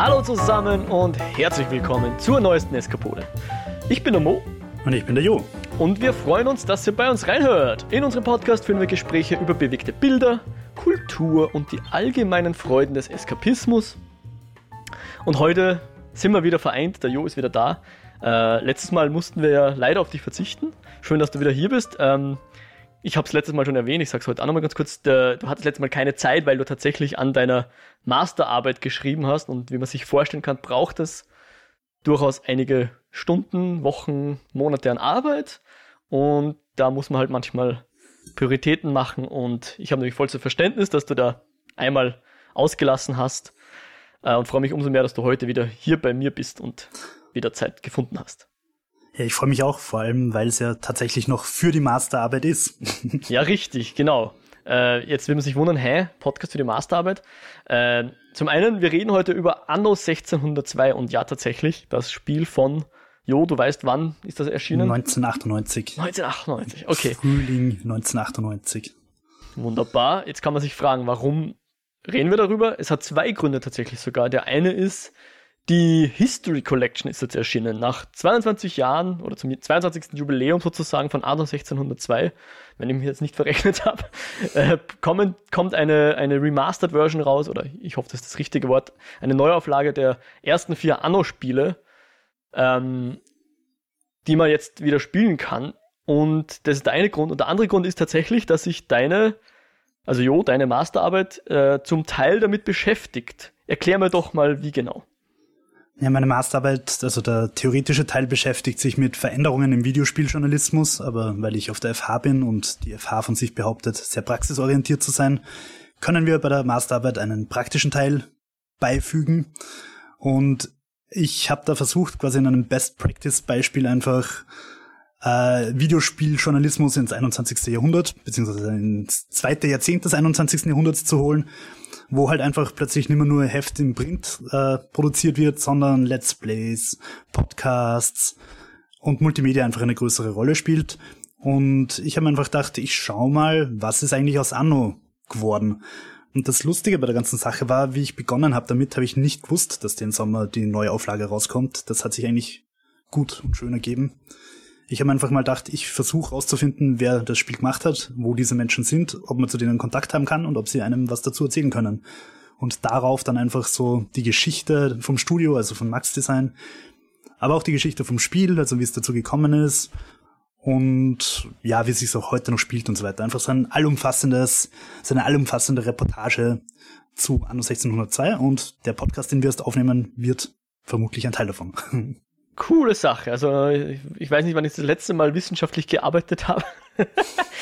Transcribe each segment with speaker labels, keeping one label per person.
Speaker 1: Hallo zusammen und herzlich willkommen zur neuesten Eskapode. Ich bin der Mo.
Speaker 2: Und ich bin der Jo.
Speaker 1: Und wir freuen uns, dass ihr bei uns reinhört. In unserem Podcast führen wir Gespräche über bewegte Bilder, Kultur und die allgemeinen Freuden des Eskapismus. Und heute sind wir wieder vereint, der Jo ist wieder da. Äh, letztes Mal mussten wir ja leider auf dich verzichten. Schön, dass du wieder hier bist. Ähm, ich habe es letztes Mal schon erwähnt, ich sage es heute auch nochmal ganz kurz, der, du hattest letztes Mal keine Zeit, weil du tatsächlich an deiner Masterarbeit geschrieben hast und wie man sich vorstellen kann, braucht es durchaus einige Stunden, Wochen, Monate an Arbeit und da muss man halt manchmal Prioritäten machen und ich habe natürlich vollstes Verständnis, dass du da einmal ausgelassen hast äh, und freue mich umso mehr, dass du heute wieder hier bei mir bist und wieder Zeit gefunden hast.
Speaker 2: Ja, ich freue mich auch, vor allem, weil es ja tatsächlich noch für die Masterarbeit ist.
Speaker 1: ja, richtig, genau. Äh, jetzt will man sich wundern, hä, Podcast für die Masterarbeit. Äh, zum einen, wir reden heute über Anno 1602 und ja, tatsächlich, das Spiel von, Jo, du weißt, wann ist das erschienen?
Speaker 2: 1998.
Speaker 1: 1998, okay.
Speaker 2: Frühling 1998.
Speaker 1: Wunderbar. Jetzt kann man sich fragen, warum reden wir darüber? Es hat zwei Gründe tatsächlich sogar. Der eine ist, die History Collection ist jetzt erschienen. Nach 22 Jahren oder zum 22. Jubiläum sozusagen von Anno 1602, wenn ich mich jetzt nicht verrechnet habe, äh, kommen, kommt eine, eine Remastered Version raus, oder ich hoffe, das ist das richtige Wort, eine Neuauflage der ersten vier Anno-Spiele, ähm, die man jetzt wieder spielen kann. Und das ist der eine Grund. Und der andere Grund ist tatsächlich, dass sich deine, also Jo, deine Masterarbeit äh, zum Teil damit beschäftigt. Erklär mir doch mal, wie genau.
Speaker 2: Ja, meine Masterarbeit, also der theoretische Teil beschäftigt sich mit Veränderungen im Videospieljournalismus, aber weil ich auf der FH bin und die FH von sich behauptet, sehr praxisorientiert zu sein, können wir bei der Masterarbeit einen praktischen Teil beifügen. Und ich habe da versucht, quasi in einem Best-Practice-Beispiel einfach äh, Videospieljournalismus ins 21. Jahrhundert, beziehungsweise ins zweite Jahrzehnt des 21. Jahrhunderts zu holen wo halt einfach plötzlich nicht mehr nur Heft im Print äh, produziert wird, sondern Let's Plays, Podcasts und Multimedia einfach eine größere Rolle spielt. Und ich habe einfach gedacht, ich schau mal, was ist eigentlich aus Anno geworden. Und das Lustige bei der ganzen Sache war, wie ich begonnen habe damit, habe ich nicht gewusst, dass den Sommer die neue Auflage rauskommt. Das hat sich eigentlich gut und schön ergeben. Ich habe einfach mal gedacht, ich versuche rauszufinden, wer das Spiel gemacht hat, wo diese Menschen sind, ob man zu denen Kontakt haben kann und ob sie einem was dazu erzählen können. Und darauf dann einfach so die Geschichte vom Studio, also von Max Design, aber auch die Geschichte vom Spiel, also wie es dazu gekommen ist und ja, wie es sich auch heute noch spielt und so weiter. Einfach so ein allumfassendes, so eine allumfassende Reportage zu Anno 1602 und der Podcast, den wir erst aufnehmen, wird vermutlich ein Teil davon.
Speaker 1: coole Sache. Also ich weiß nicht, wann ich das letzte Mal wissenschaftlich gearbeitet habe.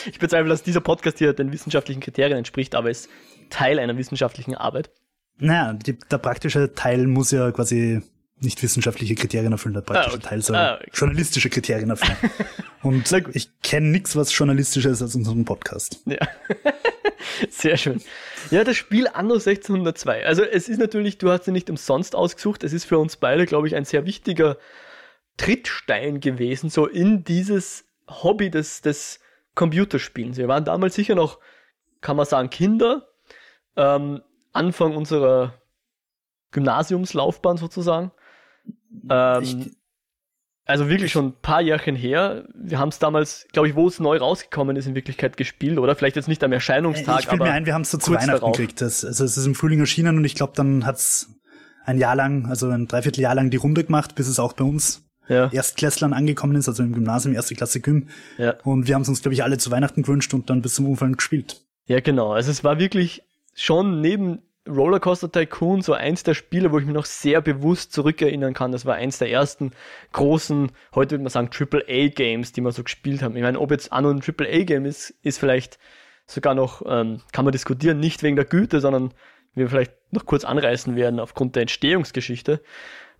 Speaker 1: ich bezweifle, dass dieser Podcast hier den wissenschaftlichen Kriterien entspricht, aber ist Teil einer wissenschaftlichen Arbeit.
Speaker 2: Naja, die, der praktische Teil muss ja quasi nicht wissenschaftliche Kriterien erfüllen, der praktische ah, okay. Teil soll ah, okay. journalistische Kriterien erfüllen. Und ich kenne nichts, was journalistischer ist als unseren Podcast.
Speaker 1: Ja. Sehr schön. Ja, das Spiel Anno 1602. Also es ist natürlich, du hast ihn nicht umsonst ausgesucht. Es ist für uns beide, glaube ich, ein sehr wichtiger Trittstein gewesen, so in dieses Hobby des, des Computerspielens. Wir waren damals sicher noch, kann man sagen, Kinder, ähm, Anfang unserer Gymnasiumslaufbahn sozusagen. Ähm, also wirklich schon ein paar Jährchen her. Wir haben es damals, glaube ich, wo es neu rausgekommen ist, in Wirklichkeit gespielt, oder? Vielleicht jetzt nicht am Erscheinungstag,
Speaker 2: ich aber mir ein, wir haben es so zu Weihnachten darauf. gekriegt. Das, also es ist im Frühling erschienen und ich glaube, dann hat es ein Jahr lang, also ein Dreivierteljahr lang die Runde gemacht, bis es auch bei uns ja. Erstklässlern angekommen ist, also im Gymnasium, erste Klasse Gym. Ja. Und wir haben es uns, glaube ich, alle zu Weihnachten gewünscht und dann bis zum Umfallen gespielt.
Speaker 1: Ja, genau. Also es war wirklich schon neben Rollercoaster Tycoon so eins der Spiele, wo ich mich noch sehr bewusst zurückerinnern kann. Das war eins der ersten großen, heute würde man sagen, AAA-Games, die wir so gespielt haben. Ich meine, ob jetzt Anno ein AAA-Game ist, ist vielleicht sogar noch, ähm, kann man diskutieren, nicht wegen der Güte, sondern wir vielleicht noch kurz anreißen werden aufgrund der Entstehungsgeschichte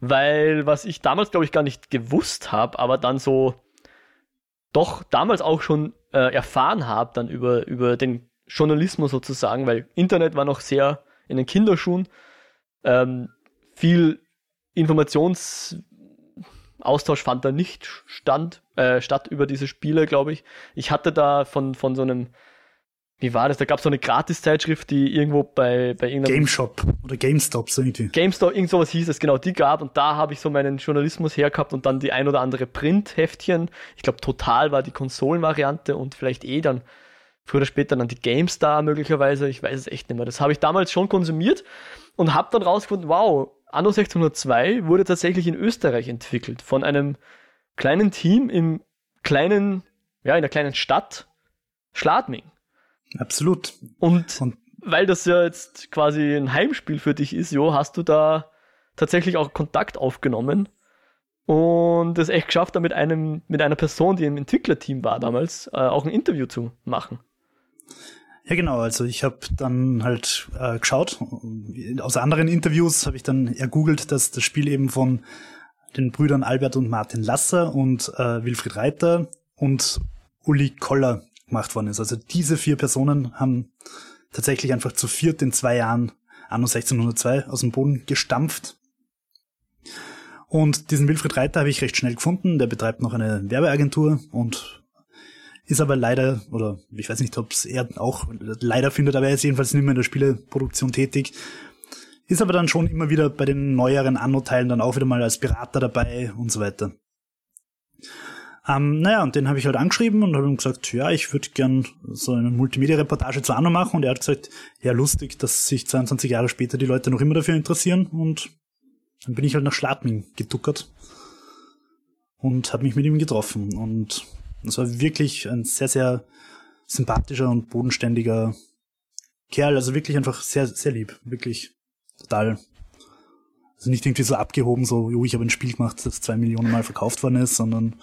Speaker 1: weil was ich damals, glaube ich, gar nicht gewusst habe, aber dann so doch damals auch schon äh, erfahren habe, dann über, über den Journalismus sozusagen, weil Internet war noch sehr in den Kinderschuhen. Ähm, viel Informationsaustausch fand da nicht stand, äh, statt über diese Spiele, glaube ich. Ich hatte da von, von so einem wie war das? Da gab es so eine Gratis-Zeitschrift, die irgendwo bei, bei irgendeinem.
Speaker 2: Game Shop oder GameStop, so irgendwie.
Speaker 1: GameStop, irgend sowas hieß es, genau, die gab und da habe ich so meinen Journalismus hergehabt und dann die ein oder andere Print-Heftchen. Ich glaube, total war die Konsolenvariante und vielleicht eh dann früher oder später dann die GameStar möglicherweise, ich weiß es echt nicht mehr. Das habe ich damals schon konsumiert und habe dann rausgefunden, wow, Anno 1602 wurde tatsächlich in Österreich entwickelt von einem kleinen Team im kleinen, ja, in der kleinen Stadt Schladming.
Speaker 2: Absolut.
Speaker 1: Und, und weil das ja jetzt quasi ein Heimspiel für dich ist, jo, hast du da tatsächlich auch Kontakt aufgenommen und es echt geschafft, da mit einem, mit einer Person, die im Entwicklerteam war damals, äh, auch ein Interview zu machen.
Speaker 2: Ja, genau. Also ich habe dann halt äh, geschaut. Aus anderen Interviews habe ich dann ergoogelt, dass das Spiel eben von den Brüdern Albert und Martin Lasser und äh, Wilfried Reiter und Uli Koller gemacht worden ist. Also diese vier Personen haben tatsächlich einfach zu viert in zwei Jahren Anno 1602 aus dem Boden gestampft. Und diesen Wilfried Reiter habe ich recht schnell gefunden. Der betreibt noch eine Werbeagentur und ist aber leider, oder ich weiß nicht, ob es er auch leider findet, aber er ist jedenfalls nicht mehr in der Spieleproduktion tätig. Ist aber dann schon immer wieder bei den neueren Anno-Teilen dann auch wieder mal als Berater dabei und so weiter. Ähm, naja, und den habe ich halt angeschrieben und habe ihm gesagt, ja, ich würde gern so eine Multimedia-Reportage zu Anno machen. Und er hat gesagt, ja, lustig, dass sich 22 Jahre später die Leute noch immer dafür interessieren. Und dann bin ich halt nach Schladming geduckert und habe mich mit ihm getroffen. Und das war wirklich ein sehr, sehr sympathischer und bodenständiger Kerl. Also wirklich einfach sehr, sehr lieb. Wirklich total. Also nicht irgendwie so abgehoben, so, jo, ich habe ein Spiel gemacht, das zwei Millionen Mal verkauft worden ist, sondern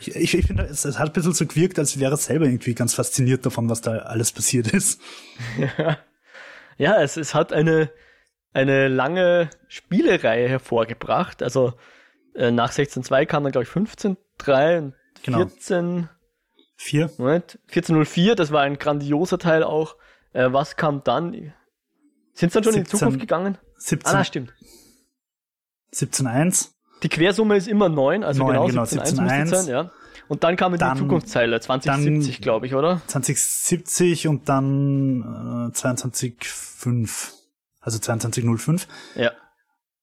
Speaker 2: ich, ich, ich finde, es, es, hat ein bisschen so gewirkt, als wäre er selber irgendwie ganz fasziniert davon, was da alles passiert ist.
Speaker 1: Ja, ja es, es hat eine, eine lange Spielereihe hervorgebracht. Also äh, nach 16.2 kam dann, glaube ich, 15.3 und genau. 14.
Speaker 2: 4.
Speaker 1: Moment, 14.04, das war ein grandioser Teil auch. Äh, was kam dann? Sind es dann schon 17, in die Zukunft gegangen?
Speaker 2: 17.
Speaker 1: Ah, na, stimmt.
Speaker 2: 17.1.
Speaker 1: Die Quersumme ist immer 9, also 9, genau, genau 17.1 müsste sein, ja. Und dann kam dann, die Zukunftszeile, 2070, glaube ich, oder?
Speaker 2: 2070 und dann äh, 22.5, also 22.05.
Speaker 1: Ja.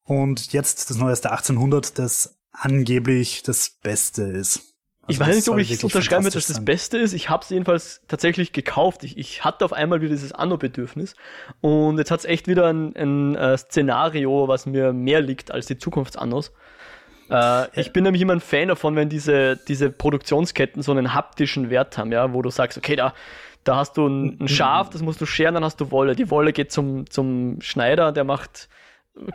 Speaker 2: Und jetzt das neueste 1800, das angeblich das Beste ist.
Speaker 1: Also ich weiß nicht, ob ich es unterschreiben würde, dass das Beste ist. Ich habe es jedenfalls tatsächlich gekauft. Ich, ich hatte auf einmal wieder dieses Anno-Bedürfnis. Und jetzt hat es echt wieder ein, ein, ein äh, Szenario, was mir mehr liegt als die Zukunftsannos. Äh, ich bin nämlich immer ein Fan davon, wenn diese, diese Produktionsketten so einen haptischen Wert haben, ja, wo du sagst, okay, da, da hast du ein, ein Schaf, das musst du scheren, dann hast du Wolle. Die Wolle geht zum, zum Schneider, der macht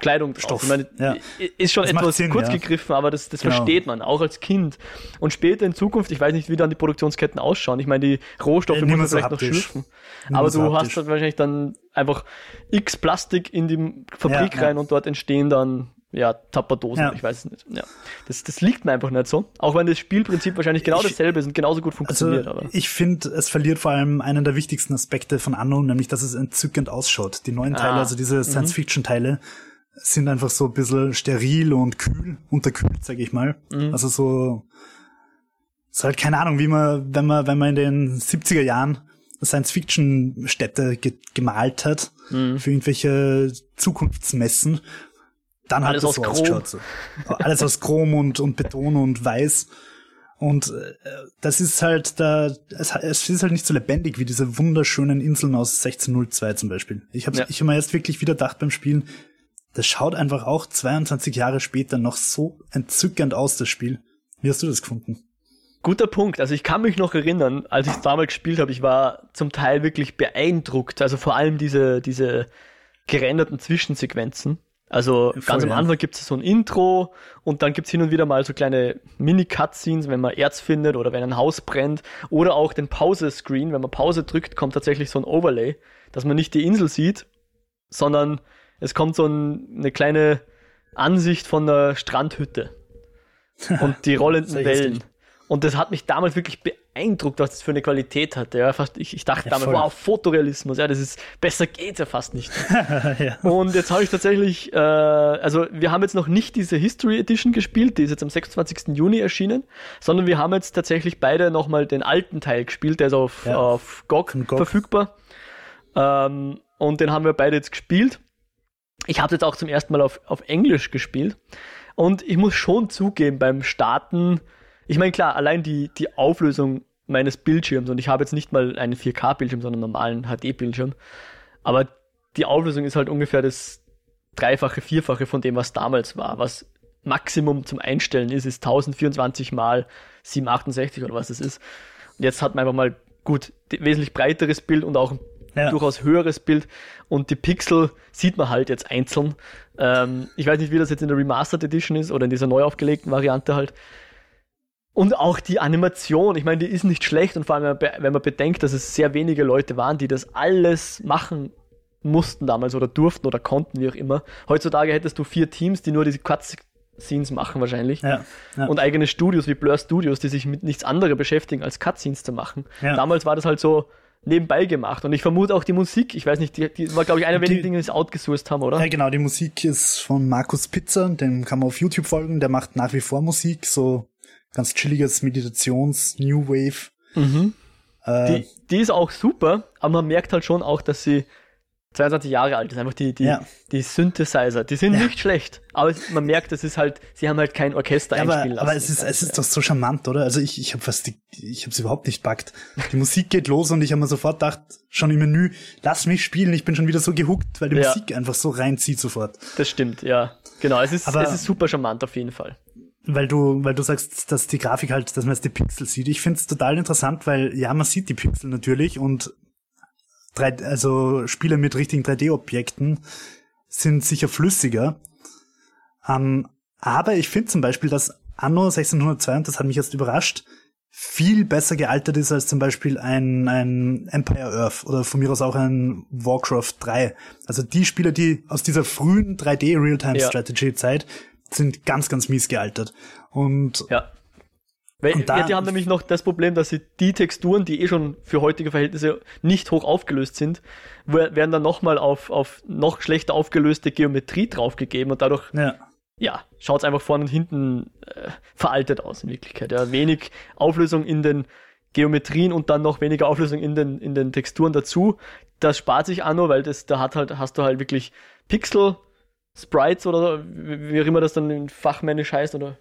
Speaker 1: Kleidung.
Speaker 2: Stoff.
Speaker 1: Ich meine,
Speaker 2: ja.
Speaker 1: ist schon das etwas Sinn, kurz ja. gegriffen, aber das, das genau. versteht man, auch als Kind. Und später in Zukunft, ich weiß nicht, wie dann die Produktionsketten ausschauen. Ich meine, die Rohstoffe äh, muss man vielleicht haptisch. noch schürfen. Aber du haptisch. hast dann wahrscheinlich dann einfach x Plastik in die Fabrik ja, rein und dort entstehen dann ja, Tapperdosen, ja. ich weiß es nicht. Ja. Das, das liegt mir einfach nicht so. Auch wenn das Spielprinzip wahrscheinlich genau ich, dasselbe ist und genauso gut funktioniert.
Speaker 2: Also, aber. Ich finde, es verliert vor allem einen der wichtigsten Aspekte von Anno, nämlich, dass es entzückend ausschaut. Die neuen Teile, ah. also diese mhm. Science-Fiction-Teile, sind einfach so ein bisschen steril und kühl, unterkühlt, sag ich mal. Mhm. Also so, ist halt keine Ahnung, wie man, wenn man, wenn man in den 70er Jahren Science-Fiction-Städte ge gemalt hat, mhm. für irgendwelche Zukunftsmessen dann
Speaker 1: alles
Speaker 2: hat
Speaker 1: das so ausgeschaut.
Speaker 2: So. Alles aus Chrom und, und Beton und Weiß. Und äh, das ist halt da, es, es ist halt nicht so lebendig wie diese wunderschönen Inseln aus 1602 zum Beispiel. Ich habe ja. ich hab mir jetzt wirklich wieder gedacht beim Spielen, das schaut einfach auch 22 Jahre später noch so entzückend aus, das Spiel. Wie hast du das gefunden?
Speaker 1: Guter Punkt. Also ich kann mich noch erinnern, als ich es damals gespielt habe, ich war zum Teil wirklich beeindruckt. Also vor allem diese, diese gerenderten Zwischensequenzen. Also Voll, ganz am Anfang gibt es so ein Intro und dann gibt es hin und wieder mal so kleine Mini-Cutscenes, wenn man Erz findet oder wenn ein Haus brennt. Oder auch den Pause-Screen, wenn man Pause drückt, kommt tatsächlich so ein Overlay, dass man nicht die Insel sieht, sondern es kommt so ein, eine kleine Ansicht von der Strandhütte und die rollenden Wellen. Und das hat mich damals wirklich beeindruckt, was das für eine Qualität hatte. Ja, fast, ich, ich dachte
Speaker 2: Ja,
Speaker 1: damals,
Speaker 2: voll.
Speaker 1: wow, Fotorealismus, ja, das ist, besser geht's ja fast nicht.
Speaker 2: ja.
Speaker 1: Und jetzt habe ich tatsächlich, äh, also wir haben jetzt noch nicht diese History Edition gespielt, die ist jetzt am 26. Juni erschienen, sondern wir haben jetzt tatsächlich beide nochmal den alten Teil gespielt, der ist auf,
Speaker 2: Ja.
Speaker 1: auf GOG,
Speaker 2: GOG.
Speaker 1: verfügbar. Ähm, und den haben wir beide jetzt gespielt. Ich habe jetzt auch zum ersten Mal auf, auf Englisch gespielt. Und ich muss schon zugeben, beim Starten, ich meine, klar, allein die, die Auflösung meines Bildschirms, und ich habe jetzt nicht mal einen 4K-Bildschirm, sondern einen normalen HD-Bildschirm, aber die Auflösung ist halt ungefähr das Dreifache, Vierfache von dem, was damals war. Was Maximum zum Einstellen ist, ist 1024 mal 768 oder was es ist. Und jetzt hat man einfach mal gut wesentlich breiteres Bild und auch ein
Speaker 2: Ja.
Speaker 1: durchaus höheres Bild und die Pixel sieht man halt jetzt einzeln. Ähm, ich weiß nicht, wie das jetzt in der Remastered Edition ist oder in dieser neu aufgelegten Variante halt. Und auch die Animation, ich meine, die ist nicht schlecht und vor allem, wenn man bedenkt, dass es sehr wenige Leute waren, die das alles machen mussten damals oder durften oder konnten, wie auch immer. Heutzutage hättest du vier Teams, die nur diese Cutscenes machen wahrscheinlich.
Speaker 2: Ja, ja.
Speaker 1: Und eigene Studios wie Blur Studios, die sich mit nichts anderem beschäftigen, als Cutscenes zu machen.
Speaker 2: Ja.
Speaker 1: Damals war das halt so nebenbei gemacht. Und ich vermute auch die Musik, ich weiß nicht, die, die war, glaube ich, einer der wenigen Dinge, die es outgesourced haben, oder?
Speaker 2: Ja, genau, die Musik ist von Markus Pizzer, dem kann man auf YouTube folgen, der macht nach wie vor Musik, so ganz chilliges Meditations, New Wave.
Speaker 1: Mhm.
Speaker 2: Äh,
Speaker 1: Die, die ist auch super, aber man merkt halt schon auch, dass sie 22 Jahre alt ist. Einfach die, die,
Speaker 2: Ja.
Speaker 1: die Synthesizer, die sind
Speaker 2: Ja.
Speaker 1: nicht schlecht. Aber man merkt, es ist halt, sie haben halt kein Orchester
Speaker 2: Ja, aber,
Speaker 1: einspielen lassen.
Speaker 2: aber es ist, es ist doch so charmant, oder? Also ich, ich habe fast, die, ich habe es überhaupt nicht packt. Die Musik geht los und ich habe mir sofort gedacht, schon im Menü, lass mich spielen. Ich bin schon wieder so gehuckt, weil die. Musik einfach so reinzieht sofort.
Speaker 1: Das stimmt, ja. Genau, es ist,
Speaker 2: Aber-
Speaker 1: es ist super charmant auf jeden Fall.
Speaker 2: Weil du, weil du sagst, dass die Grafik halt, dass man jetzt die Pixel sieht. Ich find's total interessant, weil ja, man sieht die Pixel natürlich und drei, also Spiele mit richtigen 3D-Objekten sind sicher flüssiger. Ähm, aber ich finde zum Beispiel, dass Anno 1602, und das hat mich jetzt überrascht, viel besser gealtert ist als zum Beispiel ein, ein Empire Earth oder von mir aus auch ein Warcraft 3. Also die Spiele, die aus dieser frühen 3D Real-Time
Speaker 1: Ja.
Speaker 2: Sind ganz, ganz mies gealtert. Und
Speaker 1: Ja. Weil,
Speaker 2: Und da-
Speaker 1: ja, die haben nämlich noch das Problem, dass sie die Texturen, die eh schon für heutige Verhältnisse nicht hoch aufgelöst sind, wer- werden dann nochmal auf, auf noch schlechter aufgelöste Geometrie draufgegeben und dadurch,
Speaker 2: ja,
Speaker 1: ja, schaut es einfach vorne und hinten äh, veraltet aus in Wirklichkeit. Ja. Wenig Auflösung in den Geometrien und dann noch weniger Auflösung in den, in den Texturen dazu. Das spart sich Anno, weil das, da hat halt, hast du halt wirklich Pixel, Sprites oder wie wie auch immer das dann in fachmännisch heißt oder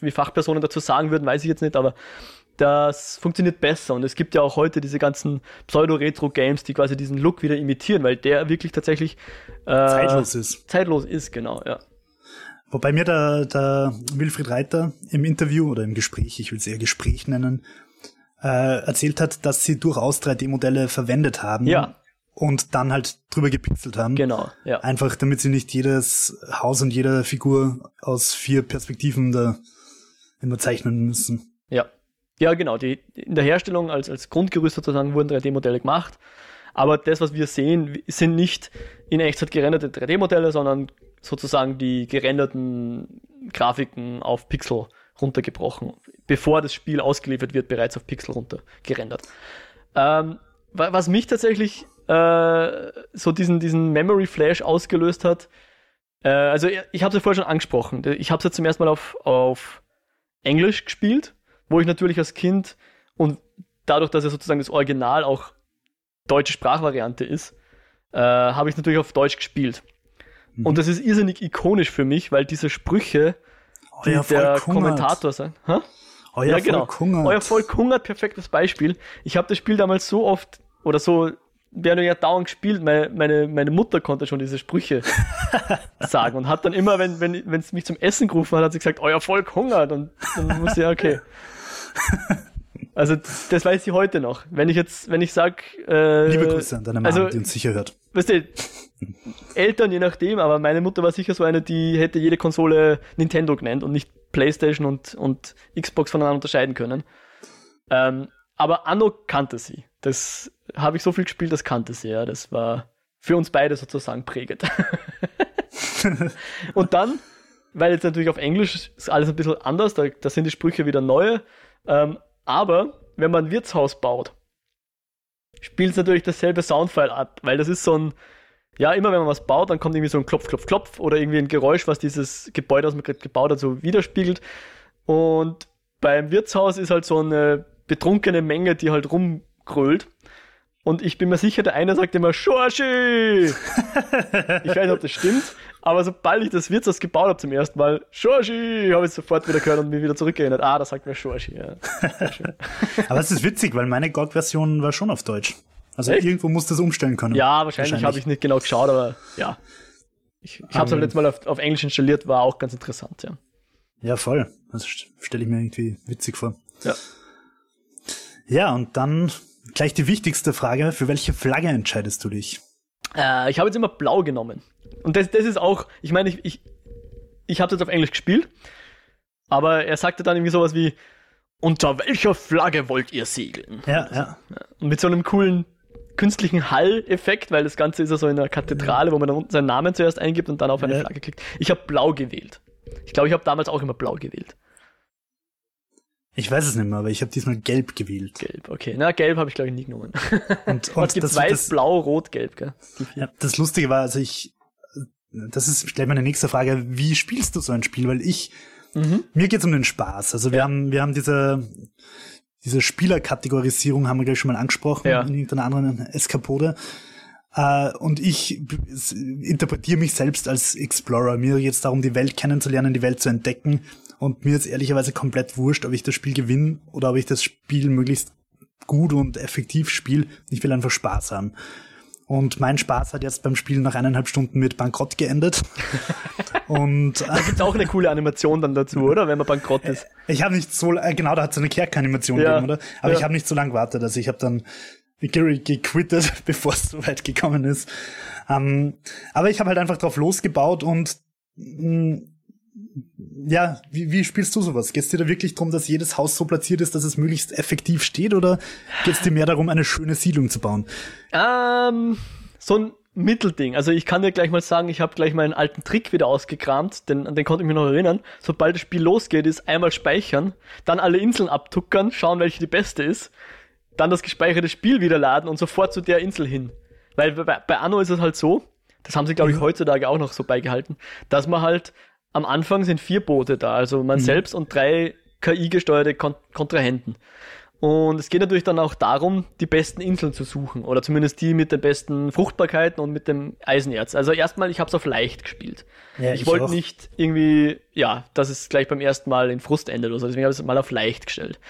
Speaker 1: wie Fachpersonen dazu sagen würden, weiß ich jetzt nicht, aber das funktioniert besser und es gibt ja auch heute diese ganzen Pseudo-Retro-Games, die quasi diesen Look wieder imitieren, weil der wirklich tatsächlich äh,
Speaker 2: zeitlos ist.
Speaker 1: zeitlos ist, genau, ja.
Speaker 2: Wobei mir der, der Wilfried Reiter im Interview oder im Gespräch, ich will es eher Gespräch nennen, äh, erzählt hat, dass sie durchaus 3D-Modelle verwendet haben
Speaker 1: Ja.
Speaker 2: Und dann halt drüber gepixelt haben.
Speaker 1: Genau, ja.
Speaker 2: Einfach damit sie nicht jedes Haus und jede Figur aus vier Perspektiven da immer zeichnen müssen.
Speaker 1: Ja. Ja, genau. Die, in der Herstellung als, als Grundgerüst sozusagen wurden 3D-Modelle gemacht. Aber das, was wir sehen, sind nicht in Echtzeit gerenderte 3D-Modelle, sondern sozusagen die gerenderten Grafiken auf Pixel runtergebrochen. Bevor das Spiel ausgeliefert wird, bereits auf Pixel runtergerendert. Ähm, wa- was mich tatsächlich äh, so diesen, diesen Memory Flash ausgelöst hat, äh, also ich, habe es ja vorher schon angesprochen. Ich habe es jetzt zum ersten Mal auf, auf Englisch gespielt, wo ich natürlich als Kind und dadurch, dass ja sozusagen das Original auch deutsche Sprachvariante ist, äh, habe ich natürlich auf Deutsch gespielt.
Speaker 2: Mhm.
Speaker 1: Und das ist irrsinnig ikonisch für mich, weil diese Sprüche, die
Speaker 2: Euer
Speaker 1: der
Speaker 2: Volk hungert.
Speaker 1: Kommentator sagt, Hä?
Speaker 2: Euer
Speaker 1: ja, genau.
Speaker 2: Volk hungert.
Speaker 1: Euer Volk hungert, perfektes Beispiel. Ich habe das Spiel damals so oft oder so während ja dauernd gespielt. Meine, meine, meine Mutter konnte schon diese Sprüche sagen und hat dann immer, wenn wenn wenn es mich zum Essen gerufen hat, hat sie gesagt, euer Volk hungert und dann muss ich ja okay. Also das weiß ich heute noch. Wenn ich jetzt, wenn ich sag, äh,
Speaker 2: Liebe Grüße an deine Mama,
Speaker 1: also,
Speaker 2: die uns sicher hört.
Speaker 1: weißt du, Eltern je nachdem, aber meine Mutter war sicher so eine, die hätte jede Konsole Nintendo genannt und nicht PlayStation und, und Xbox voneinander unterscheiden können. Ähm, aber Anno kannte sie. Das habe ich so viel gespielt, das kannte sie, ja. Das war für uns beide sozusagen prägend. und dann, weil jetzt natürlich auf Englisch ist alles ein bisschen anders, da, da sind die Sprüche wieder neue, ähm, Aber wenn man ein Wirtshaus baut, spielt es natürlich dasselbe Soundfile ab, weil das ist so ein, ja, immer wenn man was baut, dann kommt irgendwie so ein Klopf, Klopf, Klopf oder irgendwie ein Geräusch, was dieses Gebäude, das man gerade gebaut hat, so widerspiegelt. Und beim Wirtshaus ist halt so eine betrunkene Menge, die halt rumgrölt. Und ich bin mir sicher, der eine sagt immer Schorschi! ich weiß nicht, ob das stimmt, aber sobald ich das Wirtshaus gebaut habe zum ersten Mal, Schorschi, habe ich sofort wieder gehört und mich wieder zurückgeerinnert. Ah, da sagt mir Schorschi, ja.
Speaker 2: aber es ist witzig, weil meine GOG-Version war schon auf Deutsch. Also Echt? irgendwo muss das umstellen können.
Speaker 1: Ja, wahrscheinlich, wahrscheinlich. habe ich nicht genau geschaut, aber ja. Ich, ich habe es halt jetzt mal auf, auf Englisch installiert, war auch ganz interessant, ja.
Speaker 2: Ja, voll. Das stelle ich mir irgendwie witzig vor.
Speaker 1: Ja.
Speaker 2: Ja, und dann gleich die wichtigste Frage. Für welche Flagge entscheidest du dich?
Speaker 1: Äh, ich habe jetzt immer blau genommen. Und das, das ist auch, ich meine, ich, ich, ich habe jetzt auf Englisch gespielt, aber er sagte dann irgendwie sowas wie, unter welcher Flagge wollt ihr segeln?
Speaker 2: Ja, ja.
Speaker 1: Und mit so einem coolen künstlichen Hall-Effekt, weil das Ganze ist ja so in einer Kathedrale, wo man dann unten seinen Namen zuerst eingibt und dann auf eine ja. Flagge klickt. Ich habe blau gewählt. Ich glaube, ich habe damals auch immer blau gewählt.
Speaker 2: Ich weiß es nicht mehr, aber ich habe diesmal gelb gewählt.
Speaker 1: Gelb, okay. Na, gelb habe ich glaube ich nie genommen.
Speaker 2: Und, und
Speaker 1: gibt weiß, das, blau, rot, gelb, gell?
Speaker 2: Ja, das Lustige war, also ich, das ist gleich meine nächste Frage, wie spielst du so ein Spiel? Weil ich, mhm. mir geht's um den Spaß. Also wir ja. haben, wir haben diese, diese Spielerkategorisierung haben wir gleich schon mal angesprochen ja. in irgendeiner anderen Eskapode. Uh, und ich interpretiere mich selbst als Explorer. Mir geht es darum, die Welt kennenzulernen, die Welt zu entdecken. Und mir ist ehrlicherweise komplett wurscht, ob ich das Spiel gewinne oder ob ich das Spiel möglichst gut und effektiv spiele. Ich will einfach Spaß haben. Und mein Spaß hat jetzt beim Spielen nach eineinhalb Stunden mit Bankrott geendet. und
Speaker 1: da gibt's auch eine coole Animation dann dazu, oder? Wenn man bankrott ist.
Speaker 2: Ich habe nicht so äh, genau, da hat es eine Kerk-Animation ja. gegeben, oder? Aber ja. ich habe nicht so lange gewartet. Also ich habe dann Gary gequittet, bevor es so weit gekommen ist. Ähm, aber ich habe halt einfach drauf losgebaut und mh, mm, ja, wie, wie spielst du sowas? Geht es dir da wirklich darum, dass jedes Haus so platziert ist, dass es möglichst effektiv steht, oder geht es dir mehr darum, eine schöne Siedlung zu bauen?
Speaker 1: Ähm, so ein Mittelding. Also ich kann dir gleich mal sagen, ich habe gleich meinen alten Trick wieder ausgekramt, denn an den konnte ich mich noch erinnern. Sobald das Spiel losgeht, ist einmal speichern, dann alle Inseln abtuckern, schauen, welche die beste ist, dann das gespeicherte Spiel wieder laden und sofort zu der Insel hin. Weil bei, bei Anno ist es halt so, das haben sie, glaube ich, mhm. heutzutage auch noch so beigehalten, dass man halt am Anfang sind vier Boote da, also man mhm. selbst und drei KI-gesteuerte Kon Kontrahenten. Und es geht natürlich dann auch darum, die besten Inseln zu suchen oder zumindest die mit den besten Fruchtbarkeiten und mit dem Eisenerz. Also erstmal, ich habe es auf leicht gespielt. Ja, ich, ich wollte nicht irgendwie, ja, dass es gleich beim ersten Mal in Frust endet oder so. Deswegen habe ich es mal auf leicht gestellt.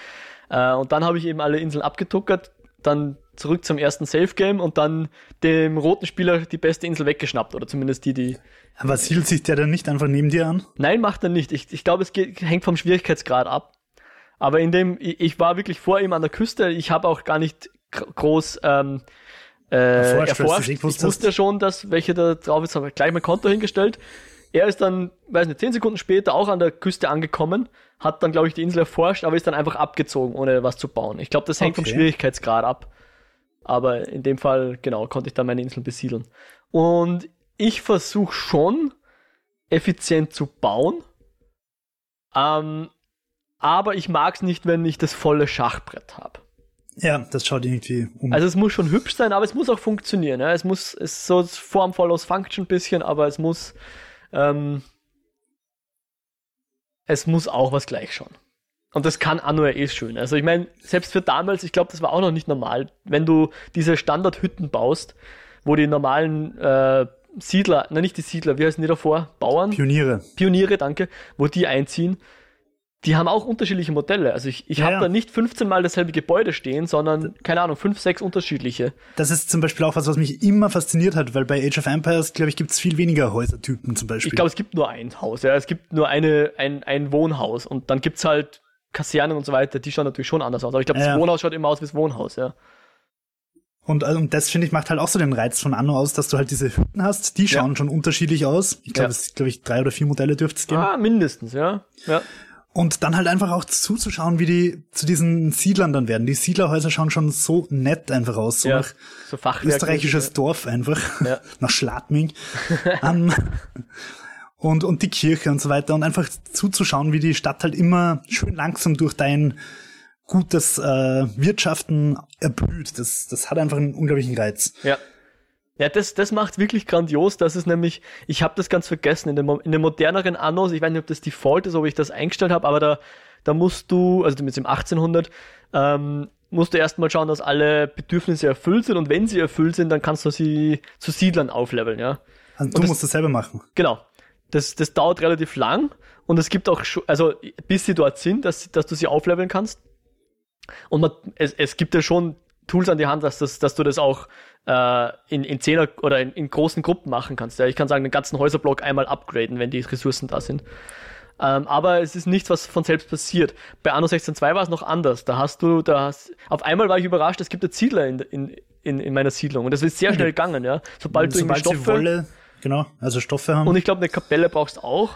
Speaker 1: Äh, und dann habe ich eben alle Inseln abgetuckert, dann zurück zum ersten Safe-Game und dann dem roten Spieler die beste Insel weggeschnappt oder zumindest die, die
Speaker 2: aber siedelt sich der dann nicht einfach neben dir an?
Speaker 1: Nein, macht er nicht. Ich, ich glaube, es geht, hängt vom Schwierigkeitsgrad ab. Aber in dem, ich, ich war wirklich vor ihm an der Küste. Ich habe auch gar nicht groß ähm, äh, erforscht. erforscht. Ich wusste schon, dass welche da drauf ist, habe gleich mein Konto hingestellt. Er ist dann, weiß nicht, zehn Sekunden später auch an der Küste angekommen, hat dann, glaube ich, die Insel erforscht, aber ist dann einfach abgezogen, ohne was zu bauen. Ich glaube, das hängt okay. vom Schwierigkeitsgrad ab. Aber in dem Fall, genau, konnte ich dann meine Inseln besiedeln. Und ich versuche schon effizient zu bauen. Ähm, aber ich mag es nicht, wenn ich das volle Schachbrett habe.
Speaker 2: Ja, das schaut irgendwie
Speaker 1: um. Also es muss schon hübsch sein, aber es muss auch funktionieren. Ja? Es muss, es ist so Form follows Function ein bisschen, aber es muss, ähm, es muss auch was gleich schauen. Und das kann Anno ja eh schön. Also ich meine, selbst für damals, ich glaube, das war auch noch nicht normal, wenn du diese Standardhütten baust, wo die normalen äh, Siedler, nein, nicht die Siedler, wie heißen die davor? Bauern?
Speaker 2: Pioniere.
Speaker 1: Pioniere, danke, wo die einziehen. Die haben auch unterschiedliche Modelle. Also ich, ich ja, habe ja. da nicht 15 mal dasselbe Gebäude stehen, sondern, keine Ahnung, 5, 6 unterschiedliche.
Speaker 2: Das ist zum Beispiel auch was, was mich immer fasziniert hat, weil bei Age of Empires, glaube ich, gibt es viel weniger Häusertypen zum Beispiel.
Speaker 1: Ich glaube, es gibt nur ein Haus, ja. Es gibt nur eine, ein, ein Wohnhaus und dann gibt's halt Kasernen und so weiter, die schauen natürlich schon anders aus. Aber ich glaube, das Wohnhaus schaut immer aus wie das Wohnhaus, ja.
Speaker 2: Und, also, und das, finde ich, macht halt auch so den Reiz von Anno aus, dass du halt diese Hütten hast, die schauen ja. schon unterschiedlich aus. Ich glaube, ja. es glaube ich, drei oder vier Modelle dürfte es geben.
Speaker 1: Ah, mindestens, ja. ja.
Speaker 2: Und dann halt einfach auch zuzuschauen, wie die zu diesen Siedlern dann werden. Die Siedlerhäuser schauen schon so nett einfach aus, so ja, nach so österreichisches. Dorf einfach, ja. nach Schladming. um, und, und die Kirche und so weiter. Und einfach zuzuschauen, wie die Stadt halt immer schön langsam durch dein gutes äh, Wirtschaften erblüht. Das, das hat einfach einen unglaublichen Reiz.
Speaker 1: Ja. Ja, das, das macht wirklich grandios. Das ist nämlich, ich habe das ganz vergessen, in den, in den moderneren Annos, ich weiß nicht, ob das Default ist, ob ich das eingestellt habe, aber da, da musst du, also mit dem 1800, ähm, musst du erstmal schauen, dass alle Bedürfnisse erfüllt sind und wenn sie erfüllt sind, dann kannst du sie zu Siedlern aufleveln, ja.
Speaker 2: Also du
Speaker 1: das,
Speaker 2: musst das selber machen.
Speaker 1: Genau. Das, das dauert relativ lang und es gibt auch, also bis sie dort sind, dass, dass du sie aufleveln kannst. Und man, es, es gibt ja schon Tools an die Hand, dass, das, dass du das auch äh, in, in Zehner oder in, in großen Gruppen machen kannst. Ja. Ich kann sagen, den ganzen Häuserblock einmal upgraden, wenn die Ressourcen da sind. Ähm, aber es ist nichts, was von selbst passiert. Bei Anno 16.2 war es noch anders. Da hast du, da hast, auf einmal war ich überrascht, es gibt einen Siedler in, in, in, in meiner Siedlung. Und das ist sehr schnell gegangen, ja. Sobald,
Speaker 2: Sobald
Speaker 1: du irgendwie Stoffe,
Speaker 2: Wolle, genau, also Stoffe haben.
Speaker 1: und ich glaube, eine Kapelle brauchst du auch.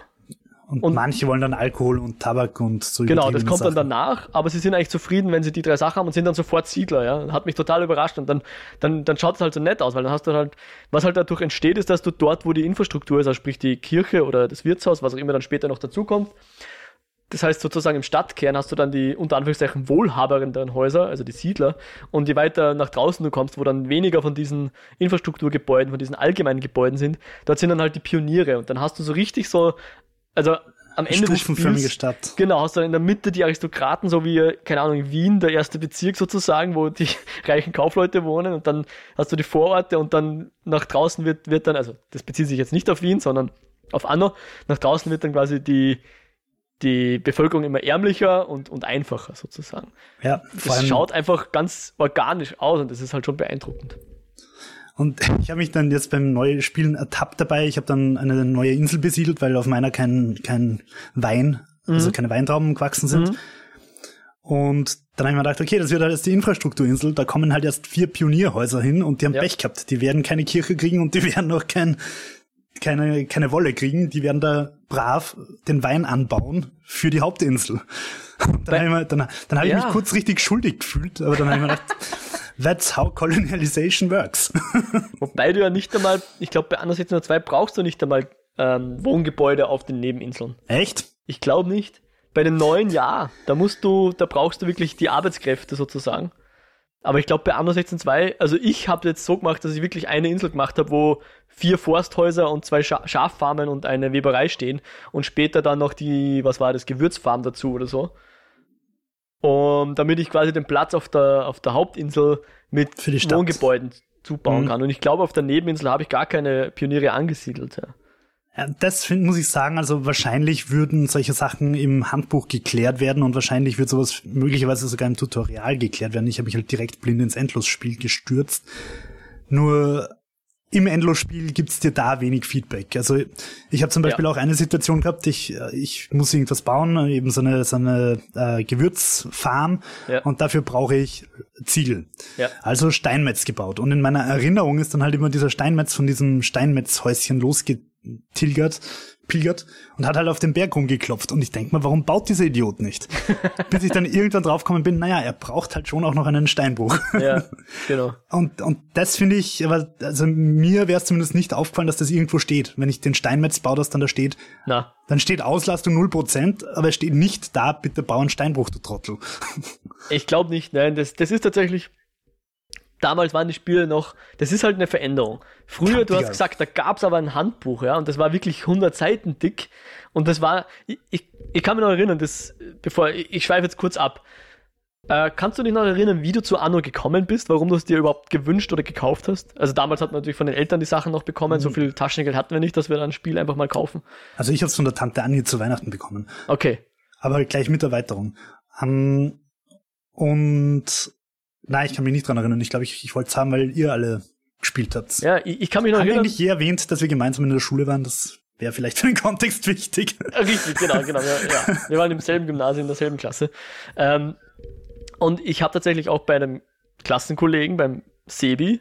Speaker 2: Und,
Speaker 1: Und-
Speaker 2: manche wollen dann Alkohol und Tabak und so
Speaker 1: Genau, das kommt dann
Speaker 2: Sachen.
Speaker 1: danach, aber sie sind eigentlich zufrieden, wenn sie die drei Sachen haben und sind dann sofort Siedler, ja. Hat mich total überrascht und dann, dann, dann schaut es halt so nett aus, weil dann hast du halt, was halt dadurch entsteht, ist, dass du dort, wo die Infrastruktur ist, also sprich die Kirche oder das Wirtshaus, was auch immer dann später noch dazukommt, das heißt sozusagen im Stadtkern hast du dann die unter Anführungszeichen wohlhabernderen Häuser, also die Siedler. Und je weiter nach draußen du kommst, wo dann weniger von diesen Infrastrukturgebäuden, von diesen allgemeinen Gebäuden sind, dort sind dann halt die Pioniere. Und dann hast du so richtig so, also am Ende des
Speaker 2: Stufenförmige
Speaker 1: Spiels,
Speaker 2: Stadt.
Speaker 1: Genau, hast du dann in der Mitte die Aristokraten, so wie, keine Ahnung, Wien, der erste Bezirk sozusagen, wo die reichen Kaufleute wohnen und dann hast du die Vororte und dann nach draußen wird, wird dann, also das bezieht sich jetzt nicht auf Wien, sondern auf Anno, nach draußen wird dann quasi die, die Bevölkerung immer ärmlicher und, und einfacher sozusagen.
Speaker 2: Ja,
Speaker 1: Das schaut einfach ganz organisch aus und das ist halt schon beeindruckend.
Speaker 2: Und ich habe mich dann jetzt beim neuen Spielen ertappt dabei. Ich habe dann eine neue Insel besiedelt, weil auf meiner kein, kein Wein, also keine Weintrauben gewachsen sind.
Speaker 1: Mhm.
Speaker 2: Und dann habe ich mir gedacht, okay, das wird halt jetzt die Infrastrukturinsel. Da kommen halt erst vier Pionierhäuser hin und die haben
Speaker 1: Ja.
Speaker 2: Pech gehabt. Die werden keine Kirche kriegen und die werden auch kein, keine, keine Wolle kriegen. Die werden da brav den Wein anbauen für die Hauptinsel. Dann habe ich, mir- dann, dann hab ich
Speaker 1: Ja.
Speaker 2: mich kurz richtig schuldig gefühlt, aber dann habe ich mir gedacht, that's how colonialization works.
Speaker 1: Wobei du ja nicht einmal, ich glaube bei Anno 1602 brauchst du nicht einmal ähm, Wohngebäude auf den Nebeninseln.
Speaker 2: Echt?
Speaker 1: Ich glaube nicht. Bei den neuen ja, da musst du, da brauchst du wirklich die Arbeitskräfte sozusagen. Aber ich glaube bei Anno 16.2, also ich habe jetzt so gemacht, dass ich wirklich eine Insel gemacht habe, wo vier Forsthäuser und zwei Scha Schaffarmen und eine Weberei stehen und später dann noch die, was war das, Gewürzfarm dazu oder so. Und damit ich quasi den Platz auf der, auf der Hauptinsel mit
Speaker 2: Für die Stadt.
Speaker 1: Wohngebäuden zubauen
Speaker 2: Mhm.
Speaker 1: kann. Und ich glaube, auf der Nebeninsel habe ich gar keine Pioniere angesiedelt. Ja.
Speaker 2: Das find, muss ich sagen, also wahrscheinlich würden solche Sachen im Handbuch geklärt werden und wahrscheinlich wird sowas möglicherweise sogar im Tutorial geklärt werden. Ich habe mich halt direkt blind ins Endlosspiel gestürzt. Nur im Endlosspiel gibt's dir da wenig Feedback. Also ich habe zum Beispiel
Speaker 1: Ja.
Speaker 2: auch eine Situation gehabt, ich, ich muss irgendwas bauen, eben so eine, so eine äh, Gewürzfarm
Speaker 1: Ja.
Speaker 2: und dafür brauche ich Ziegel.
Speaker 1: Ja.
Speaker 2: Also Steinmetz gebaut. Und in meiner Erinnerung ist dann halt immer dieser Steinmetz von diesem Steinmetzhäuschen losgetilgert, pilgert und hat halt auf den Berg rumgeklopft. Und ich denk mal, warum baut dieser Idiot nicht? Bis ich dann irgendwann draufgekommen bin, naja, er braucht halt schon auch noch einen Steinbruch.
Speaker 1: ja, genau.
Speaker 2: Und, und das finde ich, aber also mir wäre es zumindest nicht aufgefallen, dass das irgendwo steht. Wenn ich den Steinmetz baue, dass dann da steht,
Speaker 1: Na,
Speaker 2: dann steht Auslastung 0%, aber es steht nicht da, bitte bau einen Steinbruch, du Trottel.
Speaker 1: Ich glaube nicht, nein, das, das ist tatsächlich. Damals waren die Spiele noch, das ist halt eine Veränderung. Früher, du hast gesagt, da gab's aber ein Handbuch, ja, und das war wirklich 100 Seiten dick. Und das war, ich, ich, ich kann mich noch erinnern, das, bevor, ich, ich schweife jetzt kurz ab. Äh, kannst du dich noch erinnern, wie du zu Anno gekommen bist, warum du es dir überhaupt gewünscht oder gekauft hast? Also damals hat man natürlich von den Eltern die Sachen noch bekommen, so viel Taschengeld hatten wir nicht, dass wir dann ein Spiel einfach mal kaufen.
Speaker 2: Also ich habe es von der Tante Annie zu Weihnachten bekommen.
Speaker 1: Okay.
Speaker 2: aber gleich mit Erweiterung. Ähm, und nein, ich kann mich nicht dran erinnern. Ich glaube, ich, ich wollte es haben, weil ihr alle gespielt habt.
Speaker 1: Ja, ich, ich kann mich noch
Speaker 2: Haben wir
Speaker 1: erinnern.
Speaker 2: eigentlich je erwähnt, dass wir gemeinsam in der Schule waren? Das wäre vielleicht für den Kontext wichtig.
Speaker 1: Richtig, genau, genau. Ja, ja. Wir waren im selben Gymnasium, in derselben Klasse. Ähm, und ich habe tatsächlich auch bei einem Klassenkollegen, beim Sebi,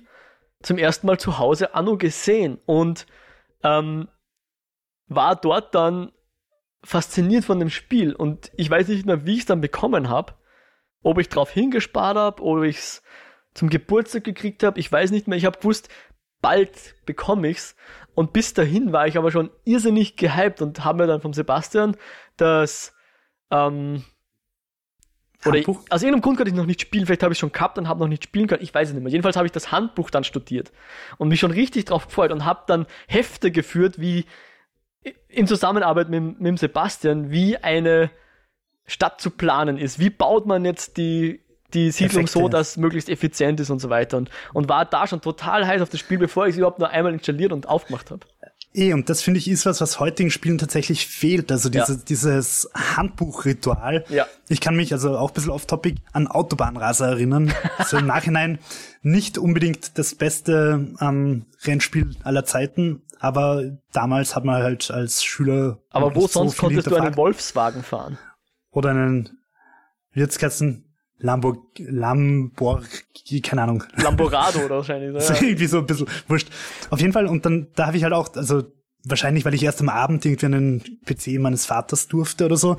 Speaker 1: zum ersten Mal zu Hause Anno gesehen und ähm, war dort dann fasziniert von dem Spiel. Und ich weiß nicht mehr, wie ich es dann bekommen habe. Ob ich drauf hingespart habe, ob ich es zum Geburtstag gekriegt habe. Ich weiß nicht mehr. Ich habe gewusst, bald bekomme ich's. Und bis dahin war ich aber schon irrsinnig gehypt und habe mir dann vom Sebastian das, ähm, Oder ich, aus irgendeinem Grund konnte ich noch nicht spielen. Vielleicht habe ich es schon gehabt und habe noch nicht spielen können. Ich weiß es nicht mehr. Jedenfalls habe ich das Handbuch dann studiert und mich schon richtig drauf gefreut und habe dann Hefte geführt, wie in Zusammenarbeit mit, mit Sebastian, wie eine Stadt zu planen ist. Wie baut man jetzt die, die Siedlung Effekte. so, dass möglichst effizient ist und so weiter. Und, und war da schon total heiß auf das Spiel, bevor ich es überhaupt nur einmal installiert und aufgemacht habe.
Speaker 2: Eh, und das finde ich ist was, was heutigen Spielen tatsächlich fehlt. Also diese, ja. dieses Handbuchritual. Ja. Ich kann mich also auch ein bisschen off-topic an Autobahnraser erinnern. also im Nachhinein nicht unbedingt das beste ähm, Rennspiel aller Zeiten, aber damals hat man halt als Schüler.
Speaker 1: Aber wo sonst so konntest du einen Wolfswagen fahren?
Speaker 2: Oder einen, wie jetzt Lambo, Lamborghini, keine Ahnung.
Speaker 1: Lamborado oder wahrscheinlich.
Speaker 2: So, ja. irgendwie so ein bisschen wurscht. Auf jeden Fall, und dann, da habe ich halt auch, also wahrscheinlich, weil ich erst am Abend irgendwie den PC meines Vaters durfte oder so,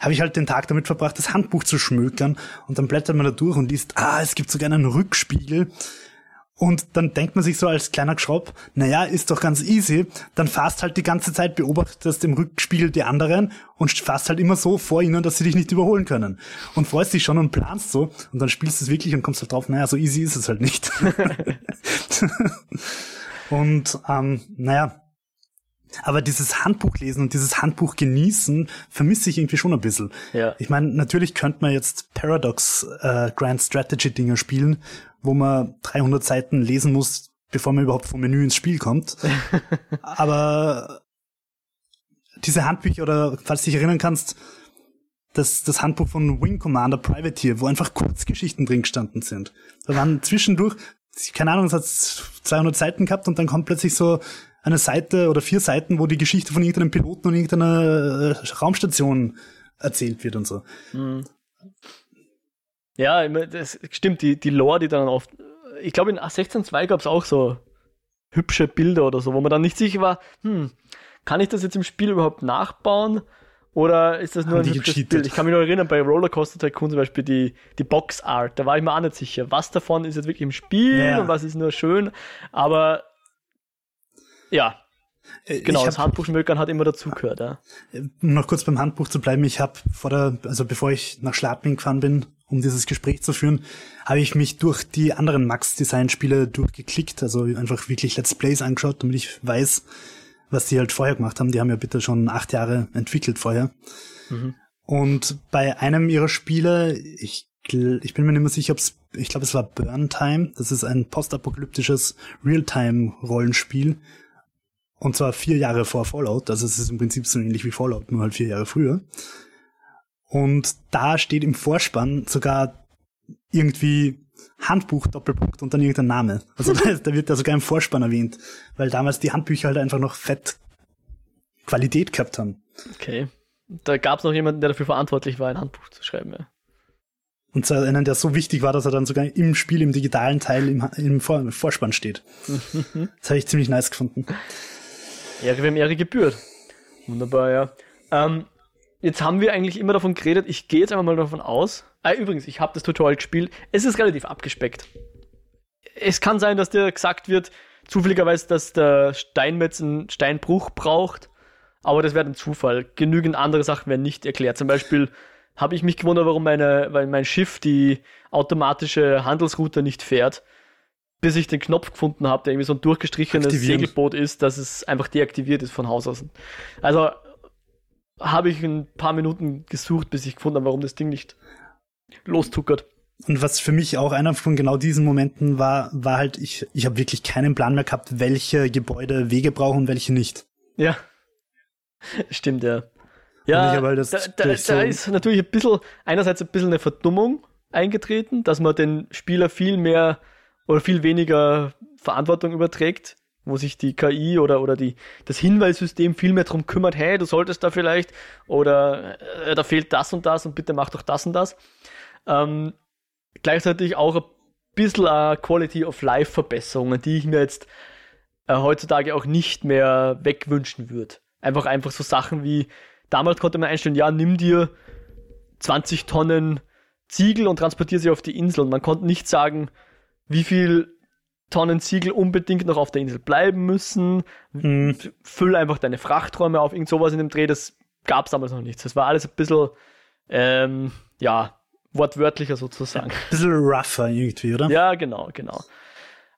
Speaker 2: habe ich halt den Tag damit verbracht, das Handbuch zu schmökern und dann blättert man da durch und liest, ah, es gibt sogar einen Rückspiegel und dann denkt man sich so als kleiner Schropp, naja, ist doch ganz easy. Dann fast halt die ganze Zeit, beobachtest im Rückspiegel die anderen und fast halt immer so vor ihnen, dass sie dich nicht überholen können. Und freust dich schon und planst so und dann spielst du es wirklich und kommst halt drauf, naja, so easy ist es halt nicht. und ähm, naja, aber dieses Handbuch lesen und dieses Handbuch genießen vermisse ich irgendwie schon ein bisschen. Ja. Ich meine, natürlich könnte man jetzt Paradox äh, Grand Strategy Dinger spielen, wo man 300 Seiten lesen muss, bevor man überhaupt vom Menü ins Spiel kommt. Aber diese Handbücher oder falls du dich erinnern kannst, das, das Handbuch von Wing Commander Privateer, wo einfach Kurzgeschichten drin gestanden sind. Da waren zwischendurch, keine Ahnung, es hat 200 Seiten gehabt und dann kommt plötzlich so eine Seite oder vier Seiten, wo die Geschichte von irgendeinem Piloten und irgendeiner äh, Raumstation erzählt wird und so. Mhm.
Speaker 1: Ja, das stimmt, die, die Lore, die dann oft. Ich glaube, in A16.2 gab es auch so hübsche Bilder oder so, wo man dann nicht sicher war, hm, kann ich das jetzt im Spiel überhaupt nachbauen? Oder ist das nur ein hübsches gecheatet? Bild? Ich kann mich noch erinnern, bei Rollercoaster Tycoon zum Beispiel die, die Box Art, da war ich mir auch nicht sicher, was davon ist jetzt wirklich im Spiel ja. und was ist nur schön. Aber ja, äh, genau, hab, das Handbuchschmökern hat immer dazugehört, ja.
Speaker 2: Um noch kurz beim Handbuch zu bleiben, ich habe vor der, also bevor ich nach Schladming gefahren bin, um dieses Gespräch zu führen, habe ich mich durch die anderen Max-Design-Spiele durchgeklickt, also einfach wirklich Let's Plays angeschaut, damit ich weiß, was die halt vorher gemacht haben. Die haben ja bitte schon acht Jahre entwickelt vorher. Mhm. Und bei einem ihrer Spiele, ich, ich bin mir nicht mehr sicher, ob es, ich glaube, es war Burn Time. Das ist ein postapokalyptisches Realtime-Rollenspiel, und zwar vier Jahre vor Fallout. Also es ist im Prinzip so ähnlich wie Fallout, nur halt vier Jahre früher. Und da steht im Vorspann sogar irgendwie Handbuch, Doppelpunkt und dann irgendein Name. Also da, wird ja sogar im Vorspann erwähnt, weil damals die Handbücher halt einfach noch fett Qualität gehabt haben.
Speaker 1: Okay. Da gab es noch jemanden, der dafür verantwortlich war, ein Handbuch zu schreiben, ja.
Speaker 2: Und zwar einen, der so wichtig war, dass er dann sogar im Spiel, im digitalen Teil, im, im Vorspann steht. das habe ich ziemlich nice gefunden.
Speaker 1: Ehre, wem Ehre gebührt. Wunderbar, ja. Ähm, jetzt haben wir eigentlich immer davon geredet, ich gehe jetzt einfach mal davon aus. Ah, übrigens, ich habe das Tutorial gespielt. Es ist relativ abgespeckt. Es kann sein, dass dir gesagt wird, zufälligerweise, dass der Steinmetz einen Steinbruch braucht. Aber das wäre ein Zufall. Genügend andere Sachen werden nicht erklärt. Zum Beispiel habe ich mich gewundert, warum meine, weil mein Schiff die automatische Handelsroute nicht fährt bis ich den Knopf gefunden habe, der irgendwie so ein durchgestrichenes Segelboot ist, dass es einfach deaktiviert ist von Haus aus. Also habe ich ein paar Minuten gesucht, bis ich gefunden habe, warum das Ding nicht lostuckert.
Speaker 2: Und was für mich auch einer von genau diesen Momenten war, war halt, ich, ich habe wirklich keinen Plan mehr gehabt, welche Gebäude Wege brauchen und welche nicht.
Speaker 1: Ja. Stimmt, ja. Ja, halt das, da, da, da so ist natürlich ein bisschen, einerseits ein bisschen eine Verdummung eingetreten, dass man den Spieler viel mehr oder viel weniger Verantwortung überträgt, wo sich die KI oder, oder die, das Hinweissystem viel mehr darum kümmert, hey, du solltest da vielleicht oder äh, da fehlt das und das und bitte mach doch das und das. Ähm, gleichzeitig auch ein bisschen uh, Quality of Life Verbesserungen, die ich mir jetzt äh, heutzutage auch nicht mehr wegwünschen würde. Einfach, einfach so Sachen wie, damals konnte man einstellen, ja, nimm dir 20 Tonnen Ziegel und transportiere sie auf die Insel und man konnte nicht sagen, wie viel Tonnen Ziegel unbedingt noch auf der Insel bleiben müssen. Mhm. Füll einfach deine Frachträume auf, irgend sowas in dem Dreh. Das gab es damals noch nicht. Das war alles ein bisschen, ähm, ja, wortwörtlicher sozusagen. Ein
Speaker 2: bisschen rougher irgendwie, oder?
Speaker 1: Ja, genau, genau.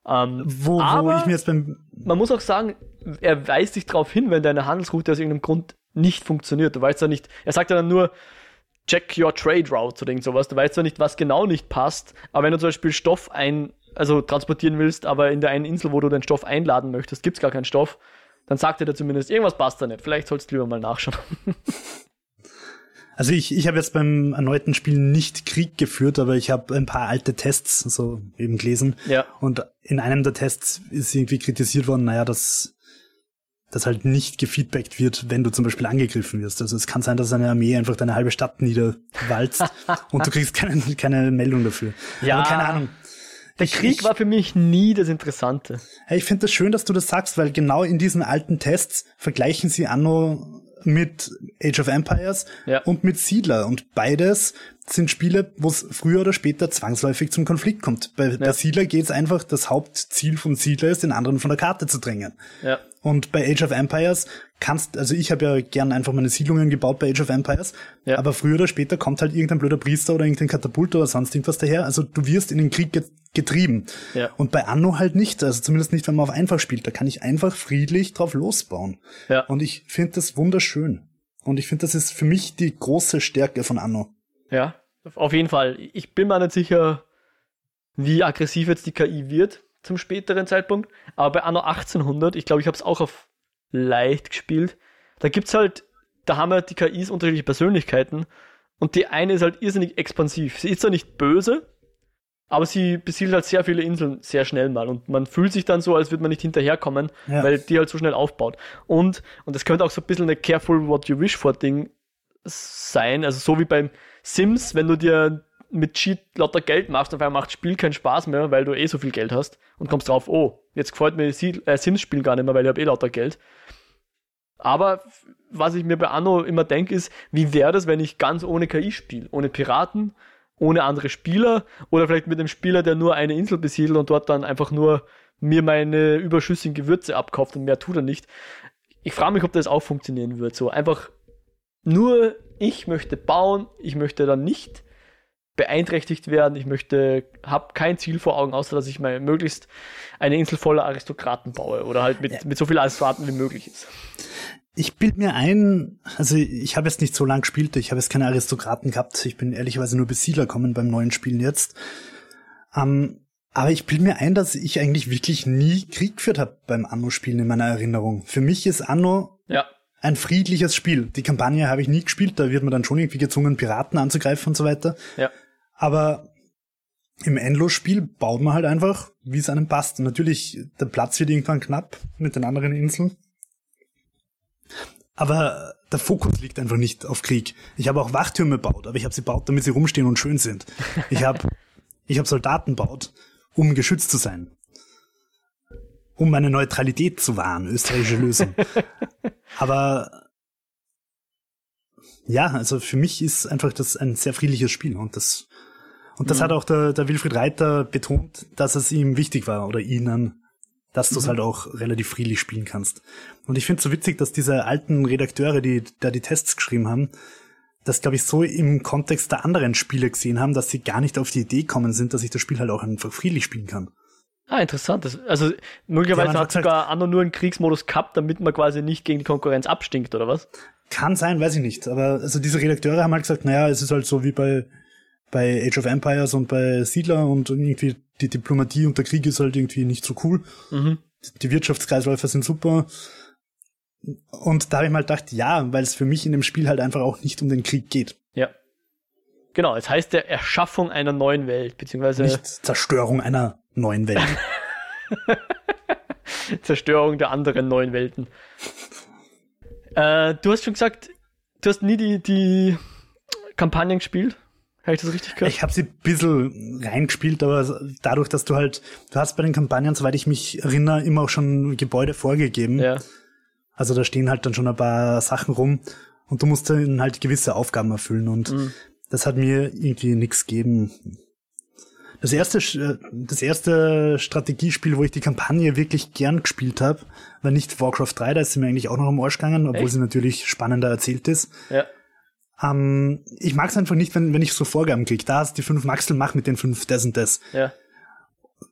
Speaker 2: Ähm, wo, wo ich mir jetzt beim.
Speaker 1: Man muss auch sagen, er weist dich darauf hin, wenn deine Handelsroute aus irgendeinem Grund nicht funktioniert. Du weißt ja nicht, er sagt ja dann nur, check your trade route oder irgend sowas. Du weißt ja nicht, was genau nicht passt, aber wenn du zum Beispiel Stoff ein, also transportieren willst, aber in der einen Insel, wo du den Stoff einladen möchtest, gibt's gar keinen Stoff, dann sagt er dir zumindest, irgendwas passt da nicht. Vielleicht sollst du lieber mal nachschauen.
Speaker 2: Also ich, ich habe jetzt beim erneuten Spiel nicht Krieg geführt, aber ich habe ein paar alte Tests so eben gelesen.
Speaker 1: Ja.
Speaker 2: Und in einem der Tests ist irgendwie kritisiert worden, naja, dass das halt nicht gefeedbackt wird, wenn du zum Beispiel angegriffen wirst. Also es kann sein, dass eine Armee einfach deine halbe Stadt niederwalzt und du kriegst keine, keine Meldung dafür.
Speaker 1: Ja. Aber keine Ahnung. Der Krieg ich, war für mich nie das Interessante.
Speaker 2: Ich finde das schön, dass du das sagst, weil genau in diesen alten Tests vergleichen sie Anno mit Age of Empires
Speaker 1: ja.
Speaker 2: und mit Siedler. Und beides sind Spiele, wo es früher oder später zwangsläufig zum Konflikt kommt. Bei, ja. bei Siedler geht es einfach, das Hauptziel von Siedler ist, den anderen von der Karte zu drängen.
Speaker 1: Ja.
Speaker 2: Und bei Age of Empires kannst, also ich habe ja gern einfach meine Siedlungen gebaut bei Age of Empires, ja. aber früher oder später kommt halt irgendein blöder Priester oder irgendein Katapult oder sonst irgendwas daher. Also du wirst in den Krieg getrieben.
Speaker 1: Ja.
Speaker 2: Und bei Anno halt nicht, also zumindest nicht, wenn man auf einfach spielt. Da kann ich einfach friedlich drauf losbauen.
Speaker 1: Ja.
Speaker 2: Und ich finde das wunderschön. Und ich finde, das ist für mich die große Stärke von Anno.
Speaker 1: Ja, auf jeden Fall. Ich bin mir nicht sicher, wie aggressiv jetzt die KI wird zum späteren Zeitpunkt. Aber bei Anno 1800, ich glaube, ich habe es auch auf leicht gespielt. Da gibt's halt, da haben halt die KIs unterschiedliche Persönlichkeiten. Und die eine ist halt irrsinnig expansiv. Sie ist zwar nicht böse, aber sie besiedelt halt sehr viele Inseln sehr schnell mal und man fühlt sich dann so, als würde man nicht hinterherkommen, ja. weil die halt so schnell aufbaut. Und, und das könnte auch so ein bisschen eine Careful What You Wish for Ding sein, also so wie beim Sims, wenn du dir mit Cheat lauter Geld machst, auf einmal macht Spiel keinen Spaß mehr, weil du eh so viel Geld hast und kommst drauf, oh, jetzt gefällt mir äh, Sims-Spiel gar nicht mehr, weil ich habe eh lauter Geld. Aber was ich mir bei Anno immer denke, ist, wie wäre das, wenn ich ganz ohne KI spiele? Ohne Piraten, ohne andere Spieler oder vielleicht mit einem Spieler, der nur eine Insel besiedelt und dort dann einfach nur mir meine überschüssigen Gewürze abkauft und mehr tut er nicht. Ich frage mich, ob das auch funktionieren wird. So einfach nur ich möchte bauen, ich möchte dann nicht beeinträchtigt werden, ich möchte, habe kein Ziel vor Augen, außer dass ich mal möglichst eine Insel voller Aristokraten baue oder halt mit, ja. mit so vielen Aristokraten wie möglich ist.
Speaker 2: Ich bild mir ein, also ich habe jetzt nicht so lang gespielt, ich habe jetzt keine Aristokraten gehabt, ich bin ehrlicherweise nur bis Siedler kommen beim neuen Spielen jetzt. Ähm, aber ich bild mir ein, dass ich eigentlich wirklich nie Krieg geführt habe beim Anno-Spielen in meiner Erinnerung. Für mich ist Anno
Speaker 1: ja.
Speaker 2: ein friedliches Spiel. Die Kampagne habe ich nie gespielt, da wird man dann schon irgendwie gezwungen, Piraten anzugreifen und so weiter.
Speaker 1: Ja.
Speaker 2: Aber im Endlos-Spiel baut man halt einfach, wie es einem passt. Natürlich, der Platz wird irgendwann knapp mit den anderen Inseln. Aber der Fokus liegt einfach nicht auf Krieg. Ich habe auch Wachtürme gebaut, aber ich habe sie gebaut, damit sie rumstehen und schön sind. Ich habe ich hab Soldaten gebaut, um geschützt zu sein. Um meine Neutralität zu wahren, österreichische Lösung. aber ja, also für mich ist einfach das ein sehr friedliches Spiel und das und das mhm. hat auch der, der Wilfried Reiter betont, dass es ihm wichtig war oder ihnen, dass du es mhm. halt auch relativ friedlich spielen kannst. Und ich finde es so witzig, dass diese alten Redakteure, die da die Tests geschrieben haben, das glaube ich so im Kontext der anderen Spiele gesehen haben, dass sie gar nicht auf die Idee kommen sind, dass ich das Spiel halt auch einfach friedlich spielen kann.
Speaker 1: Ah, interessant. Das, also möglicherweise hat sogar Anno nur einen Kriegsmodus gehabt, damit man quasi nicht gegen die Konkurrenz abstinkt, oder was?
Speaker 2: Kann sein, weiß ich nicht. Aber also diese Redakteure haben halt gesagt, naja, es ist halt so wie bei, bei Age of Empires und bei Siedler und irgendwie die Diplomatie und der Krieg ist halt irgendwie nicht so cool.
Speaker 1: Mhm.
Speaker 2: Die Wirtschaftskreisläufe sind super. Und da habe ich mal gedacht, ja, weil es für mich in dem Spiel halt einfach auch nicht um den Krieg geht.
Speaker 1: Ja. Genau, es heißt der Erschaffung einer neuen Welt, beziehungsweise.
Speaker 2: Nicht Zerstörung einer neuen Welt.
Speaker 1: Zerstörung der anderen neuen Welten. äh, du hast schon gesagt, du hast nie die, die Kampagnen gespielt. Habe ich das richtig gehört?
Speaker 2: Ich habe sie ein bisschen reingespielt, aber dadurch, dass du halt, du hast bei den Kampagnen, soweit ich mich erinnere, immer auch schon Gebäude vorgegeben.
Speaker 1: Ja.
Speaker 2: Also da stehen halt dann schon ein paar Sachen rum und du musst dann halt gewisse Aufgaben erfüllen und mhm. das hat mir irgendwie nichts gegeben. Das erste, das erste Strategiespiel, wo ich die Kampagne wirklich gern gespielt habe, war nicht Warcraft 3, da ist sie mir eigentlich auch noch am Arsch gegangen, obwohl Echt? sie natürlich spannender erzählt ist.
Speaker 1: Ja.
Speaker 2: Ähm, ich mag es einfach nicht, wenn, wenn ich so Vorgaben kriege. Da hast die fünf Maxel, mach mit den fünf das und das.
Speaker 1: Ja.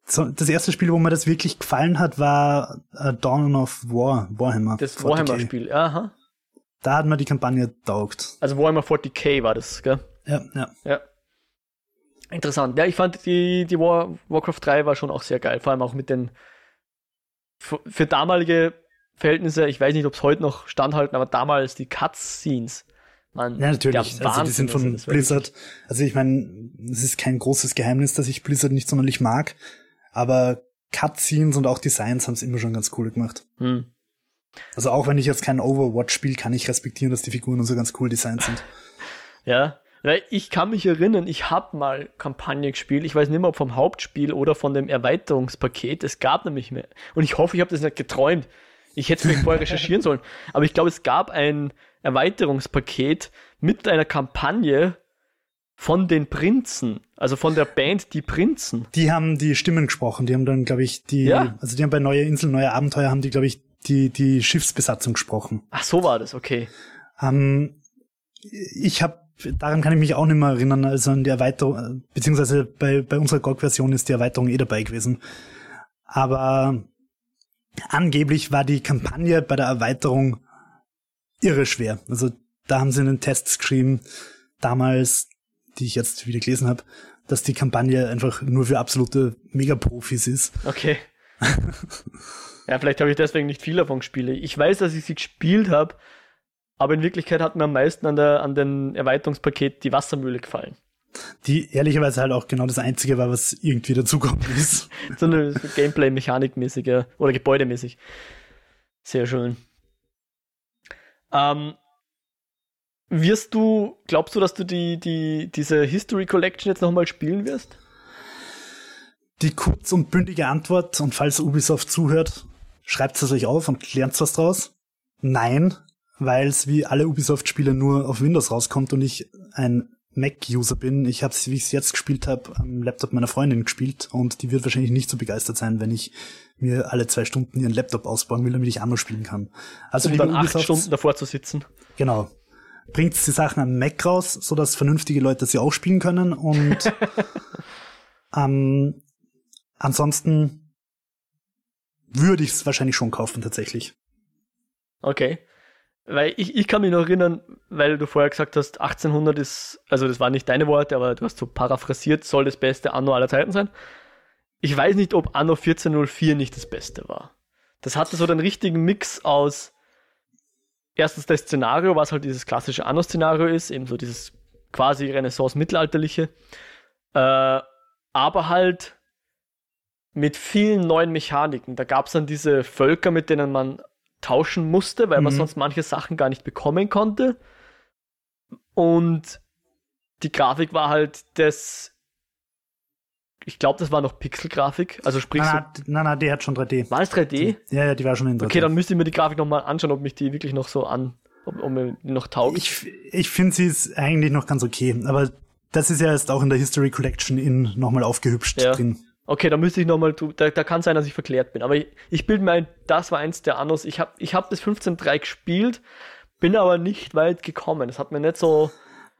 Speaker 2: So, das erste Spiel, wo mir das wirklich gefallen hat, war uh, Dawn of War, Warhammer.
Speaker 1: Das
Speaker 2: 40K.
Speaker 1: Warhammer-Spiel, aha.
Speaker 2: Da hat mir die Kampagne taugt.
Speaker 1: Also Warhammer 40k war das, gell?
Speaker 2: Ja, ja.
Speaker 1: Ja. Interessant. Ja, ich fand die, die War, Warcraft 3 war schon auch sehr geil. Vor allem auch mit den für, für damalige Verhältnisse, ich weiß nicht, ob es heute noch standhalten, aber damals die Cutscenes. Man,
Speaker 2: Ja, natürlich. Also die sind von
Speaker 1: war
Speaker 2: Blizzard. Also ich meine, es ist kein großes Geheimnis, dass ich Blizzard nicht sonderlich mag, aber Cutscenes und auch Designs haben es immer schon ganz cool gemacht.
Speaker 1: Hm.
Speaker 2: Also auch wenn ich jetzt kein Overwatch spiele, kann ich respektieren, dass die Figuren und so ganz cool designt sind.
Speaker 1: Ja, weil ich kann mich erinnern, ich habe mal Kampagne gespielt. Ich weiß nicht mehr, ob vom Hauptspiel oder von dem Erweiterungspaket. Es gab nämlich mehr. Und ich hoffe, ich habe das nicht geträumt. Ich hätte es vielleicht vorher recherchieren sollen. Aber ich glaube, es gab ein Erweiterungspaket mit einer Kampagne von den Prinzen. Also von der Band Die Prinzen.
Speaker 2: Die haben die Stimmen gesprochen, die haben dann, glaube ich, die,
Speaker 1: Ja.
Speaker 2: also die haben bei Neue Insel, Neue Abenteuer haben die, glaube ich, die, die Schiffsbesatzung gesprochen.
Speaker 1: Ach, so war das, okay.
Speaker 2: Ähm, ich habe, daran kann ich mich auch nicht mehr erinnern, also an die Erweiterung, beziehungsweise bei, bei unserer GOG-Version ist die Erweiterung eh dabei gewesen. Aber angeblich war die Kampagne bei der Erweiterung irre schwer. Also da haben sie in den Tests geschrieben, damals, die ich jetzt wieder gelesen habe, dass die Kampagne einfach nur für absolute Megaprofis ist.
Speaker 1: Okay. ja, vielleicht habe ich deswegen nicht viel davon gespielt. Ich weiß, dass ich sie gespielt habe, aber in Wirklichkeit hat mir am meisten an, der, an den Erweiterungspaket die Wassermühle gefallen.
Speaker 2: Die ehrlicherweise halt auch genau das Einzige war, was irgendwie dazugekommen ist.
Speaker 1: So eine so Gameplay-Mechanik-mäßige oder gebäudemäßig. Sehr schön. Ähm, wirst du, glaubst du, dass du die, die, diese History Collection jetzt nochmal spielen wirst?
Speaker 2: Die kurz und bündige Antwort, und falls Ubisoft zuhört, schreibt es euch auf und lernt was draus. Nein, weil es wie alle Ubisoft-Spiele nur auf Windows rauskommt und ich ein Mac-User bin. Ich habe es, wie ich es jetzt gespielt habe, am Laptop meiner Freundin gespielt und die wird wahrscheinlich nicht so begeistert sein, wenn ich mir alle zwei Stunden ihren Laptop ausbauen will, damit ich Anno spielen kann. Also
Speaker 1: Um dann acht Stunden davor zu sitzen.
Speaker 2: Genau. Bringt die Sachen am Mac raus, sodass vernünftige Leute sie auch spielen können und ähm, ansonsten würde ich es wahrscheinlich schon kaufen tatsächlich.
Speaker 1: Okay. Weil ich, ich kann mich noch erinnern, weil du vorher gesagt hast, 1800 ist, also das waren nicht deine Worte, aber du hast so paraphrasiert, soll das beste Anno aller Zeiten sein. Ich weiß nicht, ob Anno 1404 nicht das Beste war. Das hatte so den richtigen Mix aus erstens das Szenario, was halt dieses klassische Anno-Szenario ist, eben so dieses quasi Renaissance-Mittelalterliche, äh, aber halt mit vielen neuen Mechaniken. Da gab es dann diese Völker, mit denen man tauschen musste, weil man
Speaker 2: Mhm.
Speaker 1: sonst manche Sachen gar nicht bekommen konnte. Und die Grafik war halt das. Ich glaube, das war noch Pixelgrafik. Also sprich, so,
Speaker 2: Nein, nein, nein, nein, die hat schon 3D.
Speaker 1: war es 3D?
Speaker 2: Ja, ja, die war schon in 3D.
Speaker 1: Okay, dann müsste ich mir die Grafik nochmal anschauen, ob mich die wirklich noch so an, ob, ob mir die noch taugt.
Speaker 2: ich ich finde sie ist eigentlich noch ganz okay, aber das ist ja jetzt auch in der History Collection in nochmal aufgehübscht
Speaker 1: Ja.
Speaker 2: drin.
Speaker 1: Okay, da müsste ich nochmal, da, da kann sein, dass ich verklärt bin. Aber ich, ich bilde mir ein, das war eins der Annos. Ich habe ich hab das 15.3 gespielt, bin aber nicht weit gekommen. Das hat mir nicht so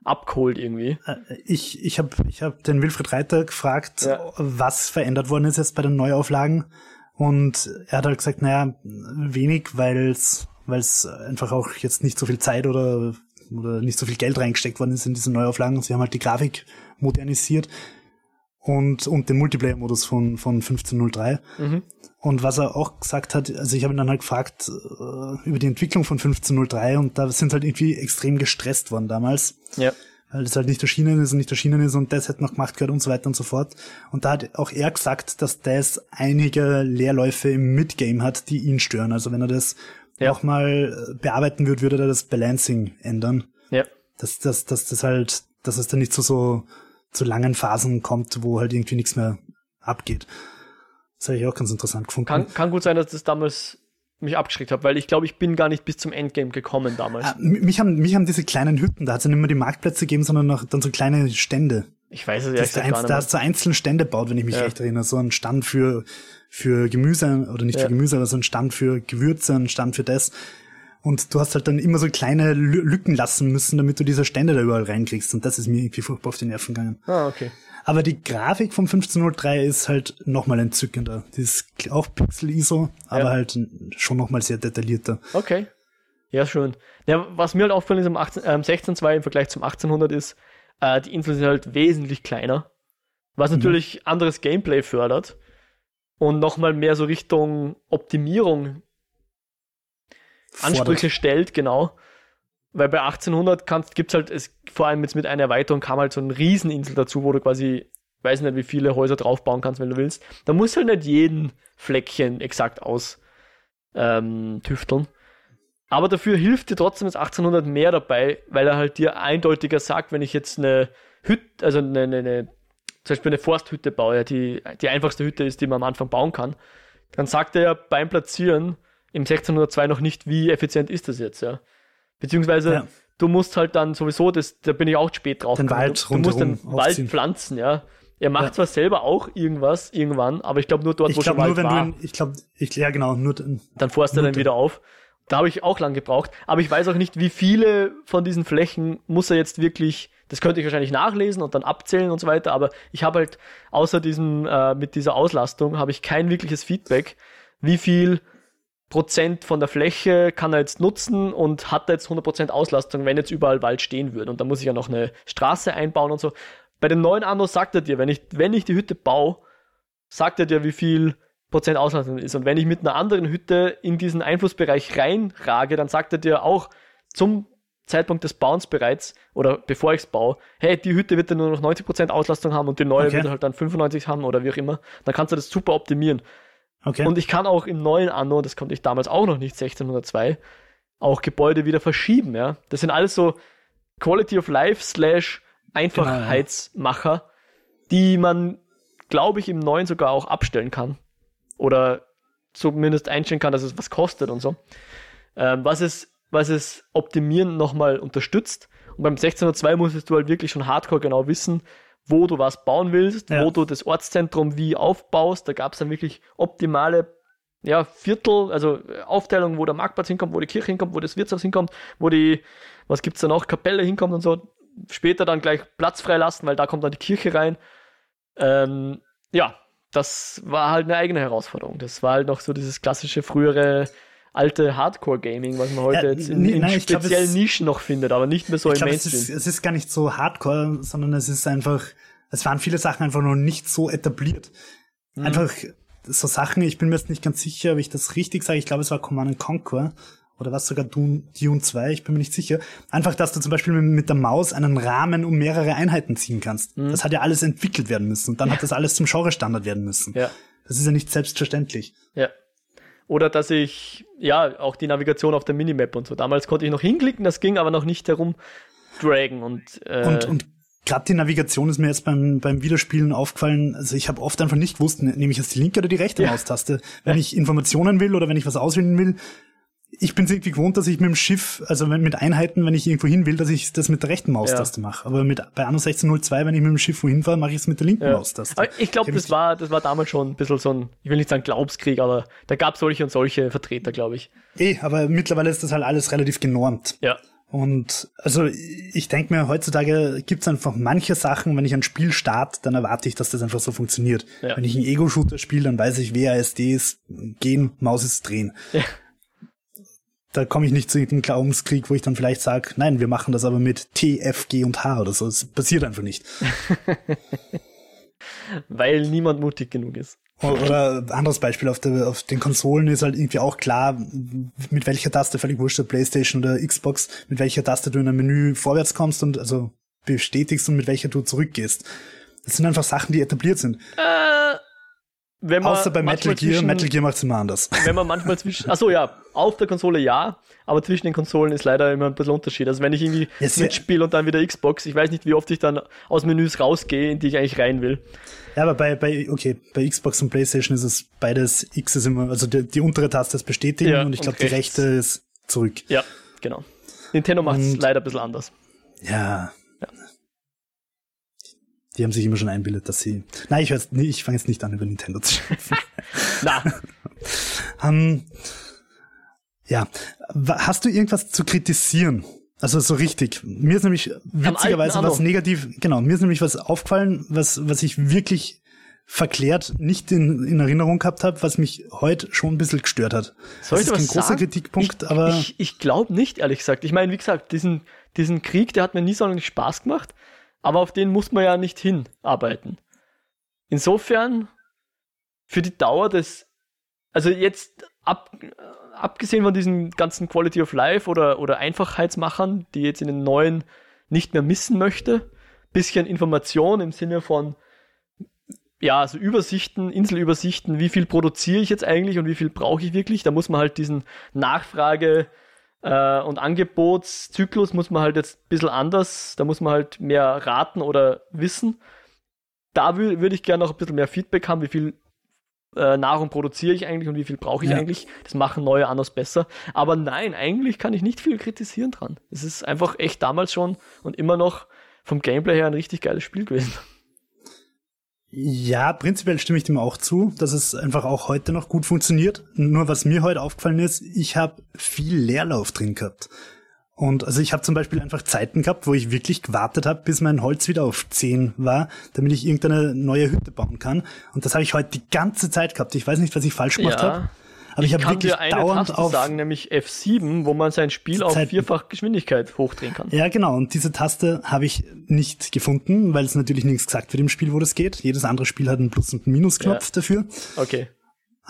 Speaker 1: abgeholt irgendwie.
Speaker 2: Äh, Ich, ich habe ich hab den Wilfried Reiter gefragt,
Speaker 1: Ja.
Speaker 2: was verändert worden ist jetzt bei den Neuauflagen. Und er hat halt gesagt, naja, wenig, weil es einfach auch jetzt nicht so viel Zeit oder, oder nicht so viel Geld reingesteckt worden ist in diese Neuauflagen. Sie haben halt die Grafik modernisiert und, und den Multiplayer-Modus von, von 1503.
Speaker 1: Mhm.
Speaker 2: Und was er auch gesagt hat, also ich habe ihn dann halt gefragt äh, über die Entwicklung von 1503 und da sind halt irgendwie extrem gestresst worden damals
Speaker 1: Ja.
Speaker 2: weil das halt nicht erschienen ist und nicht erschienen ist und das hätte noch gemacht gehört und so weiter und so fort. Und da hat auch er gesagt, dass das einige Leerläufe im Midgame hat, die ihn stören. Also wenn er das
Speaker 1: Ja.
Speaker 2: auch mal äh, bearbeiten würde, würde er das Balancing ändern.
Speaker 1: Ja.
Speaker 2: Dass, dass, dass das halt, dass es dann nicht zu so zu langen Phasen kommt, wo halt irgendwie nichts mehr abgeht. Das habe ich auch ganz interessant gefunden.
Speaker 1: Kann, kann gut sein, dass das damals mich abgeschreckt hat, weil ich glaube, ich bin gar nicht bis zum Endgame gekommen damals.
Speaker 2: Ah, mich haben, mich haben diese kleinen Hütten, da hat es ja nicht mehr die Marktplätze gegeben, sondern noch dann so kleine Stände.
Speaker 1: Ich weiß es gesagt gar nicht
Speaker 2: da hast du einzelne Stände baut, wenn ich mich
Speaker 1: Ja.
Speaker 2: recht erinnere. So ein Stand für, für Gemüse, oder nicht
Speaker 1: Ja.
Speaker 2: für Gemüse, aber so ein Stand für Gewürze, ein Stand für das. Und du hast halt dann immer so kleine Lücken lassen müssen, damit du diese Stände da überall reinkriegst. Und das ist mir irgendwie furchtbar auf die Nerven gegangen.
Speaker 1: Ah, okay.
Speaker 2: Aber die Grafik vom 1503 ist halt nochmal entzückender. Die ist auch Pixel-ISO, aber ja. halt schon nochmal sehr detaillierter.
Speaker 1: Okay. Ja, schön. Ja, was mir halt aufgefallen ist am 18, äh, 16.2 im Vergleich zum 1800 ist, äh, die Inseln sind halt wesentlich kleiner. Was mhm. natürlich anderes Gameplay fördert und nochmal mehr so Richtung Optimierung Ansprüche stellt, genau. Weil bei 1800 kannst, gibt's halt, es, vor allem jetzt mit einer Erweiterung kam halt so eine Rieseninsel dazu, wo du quasi, weiß nicht, wie viele Häuser draufbauen kannst, wenn du willst. Da musst du halt nicht jeden Fleckchen exakt aus ähm, tüfteln. Aber dafür hilft dir trotzdem das 1800 mehr dabei, weil er halt dir eindeutiger sagt, wenn ich jetzt eine Hütte, also eine, eine, eine zum Beispiel eine Forsthütte baue, die die einfachste Hütte ist, die man am Anfang bauen kann, dann sagt er ja beim Platzieren im 1602 noch nicht, wie effizient ist das jetzt, ja. Beziehungsweise ja. du musst halt dann sowieso, das, da bin ich auch spät drauf.
Speaker 2: Den Wald
Speaker 1: du, du musst den aufziehen. Wald pflanzen, ja. Er macht ja. zwar selber auch irgendwas irgendwann, aber ich glaube nur dort,
Speaker 2: ich wo schon Wald nur, wenn war. Du ihn, ich glaube, ich, ja genau, nur
Speaker 1: dann forst er dann wieder auf. Da habe ich auch lang gebraucht, aber ich weiß auch nicht, wie viele von diesen Flächen muss er jetzt wirklich das könnte ich wahrscheinlich nachlesen und dann abzählen und so weiter, aber ich habe halt außer diesem, äh, mit dieser Auslastung, habe ich kein wirkliches Feedback, wie viel Prozent von der Fläche kann er jetzt nutzen und hat er jetzt 100% Auslastung, wenn jetzt überall Wald stehen würde. Und da muss ich ja noch eine Straße einbauen und so. Bei den neuen Anno sagt er dir, wenn ich, wenn ich die Hütte baue, sagt er dir, wie viel Prozent Auslastung ist. Und wenn ich mit einer anderen Hütte in diesen Einflussbereich reinrage, dann sagt er dir auch zum Zeitpunkt des Bauens bereits oder bevor ich es baue, hey, die Hütte wird dann nur noch 90% Auslastung haben und die neue okay. wird halt dann 95 haben oder wie auch immer, dann kannst du das super optimieren. Okay. Und ich kann auch im neuen Anno, das konnte ich damals auch noch nicht, 1602, auch Gebäude wieder verschieben, ja. Das sind alles so Quality of Life slash Einfachheitsmacher, genau, die man, glaube ich, im neuen sogar auch abstellen kann. Oder zumindest einstellen kann, dass es was kostet und so. Ähm, was es was es Optimieren nochmal unterstützt. Und beim 1602 musstest du halt wirklich schon hardcore genau wissen, wo du was bauen willst, ja. wo du das Ortszentrum wie aufbaust. Da gab es dann wirklich optimale ja, Viertel, also Aufteilung, wo der Marktplatz hinkommt, wo die Kirche hinkommt, wo das Wirtshaus hinkommt, wo die, was gibt's da noch, Kapelle hinkommt und so. Später dann gleich Platz freilassen, weil da kommt dann die Kirche rein. Ähm, ja, das war halt eine eigene Herausforderung. Das war halt noch so dieses klassische frühere alte Hardcore-Gaming, was man heute ja, jetzt in, in nein, speziellen glaub, Nischen noch findet, aber nicht mehr so im
Speaker 2: glaub, Mainstream. Es ist, es ist gar nicht so Hardcore, sondern es ist einfach, es waren viele Sachen einfach noch nicht so etabliert. Mhm. Einfach so Sachen, ich bin mir jetzt nicht ganz sicher, ob ich das richtig sage, ich glaube, es war Command Conquer oder was sogar Dune, Dune 2, ich bin mir nicht sicher. Einfach, dass du zum Beispiel mit der Maus einen Rahmen um mehrere Einheiten ziehen kannst. Mhm. Das hat ja alles entwickelt werden müssen und dann ja. hat das alles zum Genre-Standard werden müssen. Ja. Das ist ja nicht selbstverständlich.
Speaker 1: Ja. Oder dass ich, ja, auch die Navigation auf der Minimap und so. Damals konnte ich noch hinklicken, das ging aber noch nicht herum dragen und,
Speaker 2: äh, und, und gerade die Navigation ist mir jetzt beim, beim Wiederspielen aufgefallen. Also ich habe oft einfach nicht gewusst, ne, nehme ich jetzt die linke oder die rechte ja. Maustaste. Wenn ja. ich Informationen will oder wenn ich was auswählen will, ich bin irgendwie gewohnt, dass ich mit dem Schiff, also mit Einheiten, wenn ich irgendwo hin will, dass ich das mit der rechten Maustaste ja. mache. Aber mit bei Anno 1602, wenn ich mit dem Schiff wohin fahre, mache ich es mit der linken ja. Maustaste.
Speaker 1: Aber ich glaube, das war, das war damals schon ein bisschen so ein, ich will nicht sagen Glaubskrieg, aber da gab es solche und solche Vertreter, glaube ich.
Speaker 2: Eh, aber mittlerweile ist das halt alles relativ genormt.
Speaker 1: Ja.
Speaker 2: Und also ich denke mir, heutzutage gibt es einfach manche Sachen, wenn ich ein Spiel starte, dann erwarte ich, dass das einfach so funktioniert. Ja. Wenn ich einen Ego-Shooter spiele, dann weiß ich, WASD ist gehen, Maus ist drehen. Ja da komme ich nicht zu dem Glaubenskrieg, wo ich dann vielleicht sage, nein, wir machen das aber mit T, F, G und H oder so. Das passiert einfach nicht.
Speaker 1: Weil niemand mutig genug ist.
Speaker 2: Oder anderes Beispiel auf, der, auf den Konsolen ist halt irgendwie auch klar, mit welcher Taste, völlig wurscht, der Playstation oder Xbox, mit welcher Taste du in einem Menü vorwärts kommst und also bestätigst und mit welcher du zurückgehst. Das sind einfach Sachen, die etabliert sind.
Speaker 1: Äh, wenn man
Speaker 2: Außer bei Metal Gear, Metal Gear macht es immer anders.
Speaker 1: Wenn man manchmal zwischen, achso ja, auf der Konsole ja, aber zwischen den Konsolen ist leider immer ein bisschen Unterschied. Also wenn ich irgendwie yes, Switch spiele und dann wieder Xbox, ich weiß nicht, wie oft ich dann aus Menüs rausgehe, in die ich eigentlich rein will.
Speaker 2: Ja, aber bei, bei, okay, bei Xbox und Playstation ist es beides, X ist immer, also die, die untere Taste ist bestätigen ja, und ich glaube die rechte ist zurück.
Speaker 1: Ja, genau. Nintendo macht es leider ein bisschen anders.
Speaker 2: Ja, die haben sich immer schon einbildet, dass sie. Nein, ich, weiß, nee, ich fange jetzt nicht an, über Nintendo zu sprechen. Na. um, ähm, Ja. Hast du irgendwas zu kritisieren? Also so richtig. Mir ist nämlich witzigerweise was negativ, genau, mir ist nämlich was aufgefallen, was, was ich wirklich verklärt nicht in, in Erinnerung gehabt habe, was mich heute schon ein bisschen gestört hat.
Speaker 1: Soll das ist kein großer sagen? Kritikpunkt, ich, aber. Ich, ich glaube nicht, ehrlich gesagt. Ich meine, wie gesagt, diesen, diesen Krieg, der hat mir nie sonderlich Spaß gemacht, aber auf den muss man ja nicht hinarbeiten. Insofern, für die Dauer des, also jetzt ab, abgesehen von diesen ganzen Quality of Life oder, oder Einfachheitsmachern, die jetzt in den neuen nicht mehr missen möchte, bisschen Information im Sinne von ja, also Übersichten, Inselübersichten, wie viel produziere ich jetzt eigentlich und wie viel brauche ich wirklich. Da muss man halt diesen Nachfrage- äh, und Angebotszyklus muss man halt jetzt ein bisschen anders, da muss man halt mehr raten oder wissen. Da würde würd ich gerne noch ein bisschen mehr Feedback haben, wie viel äh, Nahrung produziere ich eigentlich und wie viel brauche ich ja. eigentlich. Das machen neue anders besser. Aber nein, eigentlich kann ich nicht viel kritisieren dran. Es ist einfach echt damals schon und immer noch vom Gameplay her ein richtig geiles Spiel gewesen.
Speaker 2: Ja, prinzipiell stimme ich dem auch zu, dass es einfach auch heute noch gut funktioniert. Nur was mir heute aufgefallen ist, ich habe viel Leerlauf drin gehabt. Und also ich habe zum Beispiel einfach Zeiten gehabt, wo ich wirklich gewartet habe, bis mein Holz wieder auf 10 war, damit ich irgendeine neue Hütte bauen kann. Und das habe ich heute die ganze Zeit gehabt. Ich weiß nicht, was ich falsch gemacht ja. habe.
Speaker 1: Aber ich, ich habe wirklich dauernd Taste auf sagen, nämlich F7, wo man sein Spiel auf vierfach Geschwindigkeit hochdrehen kann.
Speaker 2: Ja, genau. Und diese Taste habe ich nicht gefunden, weil es natürlich nichts gesagt wird im Spiel, wo das geht. Jedes andere Spiel hat einen Plus- und einen Minusknopf ja. dafür.
Speaker 1: Okay.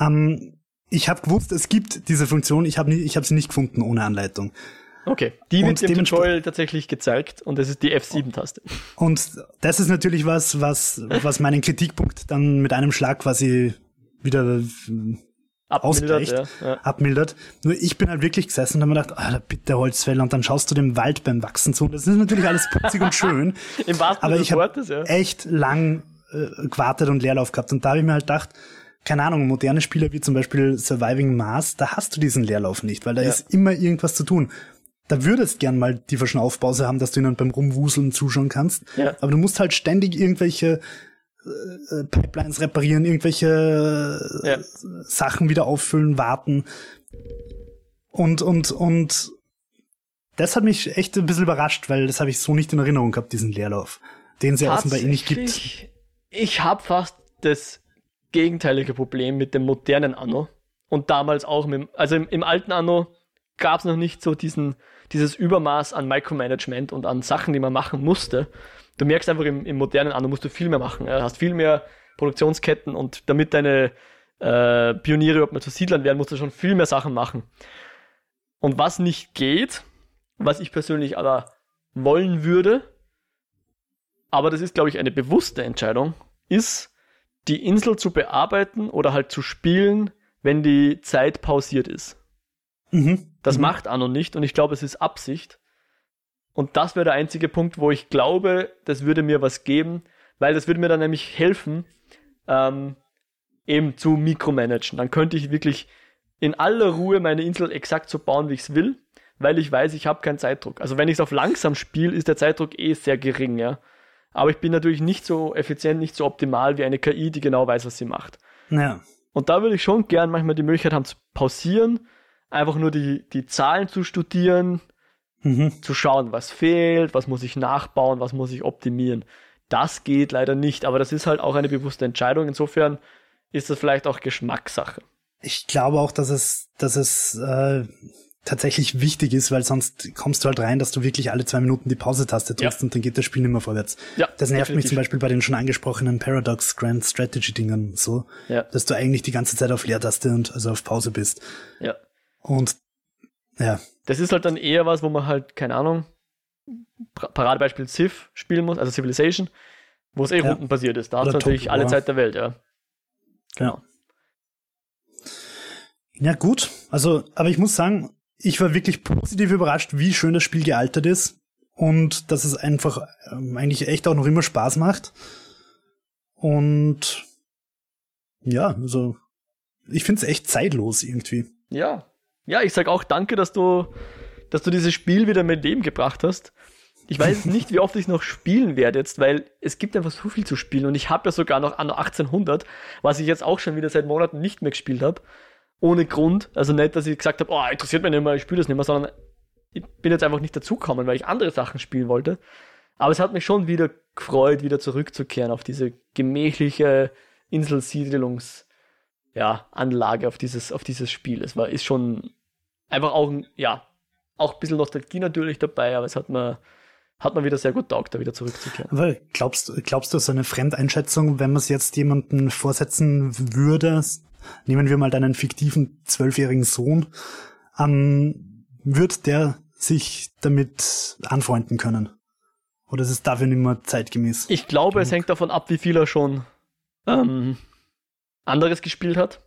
Speaker 2: Ähm, ich habe gewusst, es gibt diese Funktion. Ich habe ich hab sie nicht gefunden ohne Anleitung.
Speaker 1: Okay, die wird im Tutorial tatsächlich gezeigt und das ist die F7-Taste.
Speaker 2: Und das ist natürlich was, was, was meinen Kritikpunkt dann mit einem Schlag quasi wieder abmildert, ja, ja. abmildert. Nur ich bin halt wirklich gesessen und habe mir gedacht, ah, bitte Holzfäller und dann schaust du dem Wald beim Wachsen zu. Das ist natürlich alles putzig und schön.
Speaker 1: Im wahrsten
Speaker 2: aber ich habe ja. echt lang äh, gewartet und Leerlauf gehabt und da habe ich mir halt gedacht, keine Ahnung, moderne Spiele wie zum Beispiel Surviving Mars, da hast du diesen Leerlauf nicht, weil da ja. ist immer irgendwas zu tun. Da würdest gern mal die Verschnaufpause haben, dass du ihnen beim Rumwuseln zuschauen kannst. Ja. Aber du musst halt ständig irgendwelche äh, Pipelines reparieren, irgendwelche ja. Sachen wieder auffüllen, warten. Und, und, und das hat mich echt ein bisschen überrascht, weil das habe ich so nicht in Erinnerung gehabt, diesen Leerlauf, den es ja offenbar eh nicht gibt.
Speaker 1: Ich habe fast das gegenteilige Problem mit dem modernen Anno. Und damals auch mit, also im, im alten Anno gab es noch nicht so diesen, dieses Übermaß an Micromanagement und an Sachen, die man machen musste du merkst einfach im, im modernen Anno musst du viel mehr machen. Du hast viel mehr Produktionsketten und damit deine äh, Pioniere ob mal zu Siedlern werden, musst du schon viel mehr Sachen machen. Und was nicht geht, was ich persönlich aber wollen würde, aber das ist, glaube ich, eine bewusste Entscheidung, ist, die Insel zu bearbeiten oder halt zu spielen, wenn die Zeit pausiert ist. Mhm. Das mhm. macht Anno nicht und ich glaube, es ist Absicht. Und das wäre der einzige Punkt, wo ich glaube, das würde mir was geben, weil das würde mir dann nämlich helfen, ähm, eben zu mikromanagen. Dann könnte ich wirklich in aller Ruhe meine Insel exakt so bauen, wie ich es will, weil ich weiß, ich habe keinen Zeitdruck. Also wenn ich es auf langsam spiele, ist der Zeitdruck eh sehr gering, ja. Aber ich bin natürlich nicht so effizient, nicht so optimal wie eine KI, die genau weiß, was sie macht.
Speaker 2: Ja.
Speaker 1: Und da würde ich schon gern manchmal die Möglichkeit haben zu pausieren, einfach nur die, die Zahlen zu studieren, mhm. zu schauen, was fehlt, was muss ich nachbauen, was muss ich optimieren. Das geht leider nicht, aber das ist halt auch eine bewusste Entscheidung. Insofern ist das vielleicht auch Geschmackssache.
Speaker 2: Ich glaube auch, dass es, dass es äh, tatsächlich wichtig ist, weil sonst kommst du halt rein, dass du wirklich alle zwei Minuten die Pause-Taste drückst ja. und dann geht das Spiel nicht mehr vorwärts. Ja, das nervt definitiv. mich zum Beispiel bei den schon angesprochenen Paradox Grand Strategy Dingern so, ja. dass du eigentlich die ganze Zeit auf Leertaste und also auf Pause bist.
Speaker 1: Ja.
Speaker 2: Und ja.
Speaker 1: Das ist halt dann eher was, wo man halt, keine Ahnung, Paradebeispiel Civ spielen muss, also Civilization, wo es eh ja. rundenbasiert ist. Da hast du natürlich alle Zeit der Welt, ja.
Speaker 2: Genau. Ja, gut. Also, aber ich muss sagen, ich war wirklich positiv überrascht, wie schön das Spiel gealtert ist und dass es einfach ähm, eigentlich echt auch noch immer Spaß macht. Und ja, also ich finde es echt zeitlos irgendwie.
Speaker 1: Ja, ja, ich sag auch danke, dass du, dass du dieses Spiel wieder mit Leben gebracht hast. Ich weiß nicht, wie oft ich noch spielen werde jetzt, weil es gibt einfach so viel zu spielen und ich habe ja sogar noch Anno 1800, was ich jetzt auch schon wieder seit Monaten nicht mehr gespielt habe. ohne Grund. Also nicht, dass ich gesagt habe, oh, interessiert mich nicht mehr, ich spiele das nicht mehr, sondern ich bin jetzt einfach nicht dazugekommen, weil ich andere Sachen spielen wollte. Aber es hat mich schon wieder gefreut, wieder zurückzukehren auf diese gemächliche Inselsiedlungs, ja, Anlage, auf dieses, auf dieses Spiel. Es war, ist schon einfach auch, ja, auch ein bisschen Nostalgie natürlich dabei, aber es hat mir, hat mir wieder sehr gut taugt, da wieder zurückzukehren.
Speaker 2: Aber glaubst, glaubst du, so eine Fremdeinschätzung, wenn man es jetzt jemandem vorsetzen würde, nehmen wir mal deinen fiktiven zwölfjährigen Sohn, ähm, wird der sich damit anfreunden können? Oder ist es dafür nicht mehr zeitgemäß?
Speaker 1: Ich glaube, genug? es hängt davon ab, wie viel er schon ähm, anderes gespielt hat.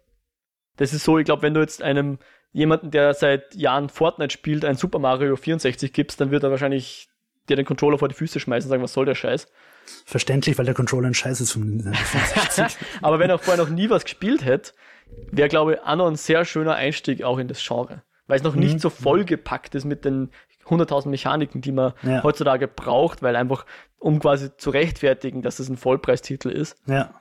Speaker 1: Das ist so, ich glaube, wenn du jetzt einem jemanden, der seit Jahren Fortnite spielt, ein Super Mario 64 gibst, dann wird er wahrscheinlich dir den Controller vor die Füße schmeißen und sagen, was soll der Scheiß?
Speaker 2: Verständlich, weil der Controller ein Scheiß ist von
Speaker 1: 64. Aber wenn er vorher noch nie was gespielt hätte, wäre, glaube ich, auch noch ein sehr schöner Einstieg auch in das Genre. Weil es noch mhm. nicht so vollgepackt ist mit den 100.000 Mechaniken, die man ja. heutzutage braucht, weil einfach, um quasi zu rechtfertigen, dass es ein Vollpreistitel ist.
Speaker 2: Ja.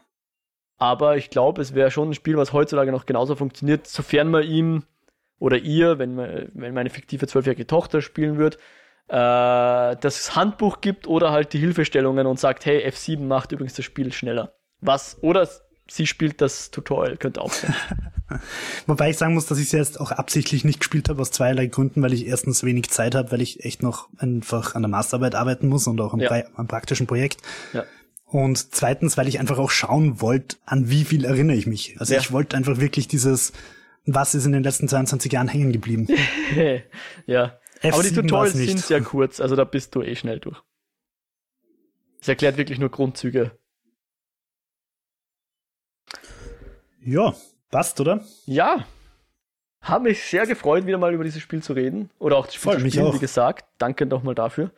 Speaker 1: Aber ich glaube, es wäre schon ein Spiel, was heutzutage noch genauso funktioniert, sofern man ihm oder ihr, wenn, man, wenn meine fiktive zwölfjährige Tochter spielen wird, äh, das Handbuch gibt oder halt die Hilfestellungen und sagt, hey, F7 macht übrigens das Spiel schneller. Was? Oder sie spielt das Tutorial, könnte auch sein.
Speaker 2: Wobei ich sagen muss, dass ich es jetzt auch absichtlich nicht gespielt habe, aus zweierlei Gründen, weil ich erstens wenig Zeit habe, weil ich echt noch einfach an der Masterarbeit arbeiten muss und auch am, ja. am praktischen Projekt. Ja. Und zweitens, weil ich einfach auch schauen wollte, an wie viel erinnere ich mich. Also ja. ich wollte einfach wirklich dieses, was ist in den letzten 22 Jahren hängen geblieben.
Speaker 1: ja. F7 Aber die Tutorials sind sehr kurz, also da bist du eh schnell durch. Es erklärt wirklich nur Grundzüge.
Speaker 2: Ja, passt, oder?
Speaker 1: Ja. Habe mich sehr gefreut, wieder mal über dieses Spiel zu reden. Oder auch das Spiel Voll, zu spielen, wie gesagt. Danke nochmal dafür.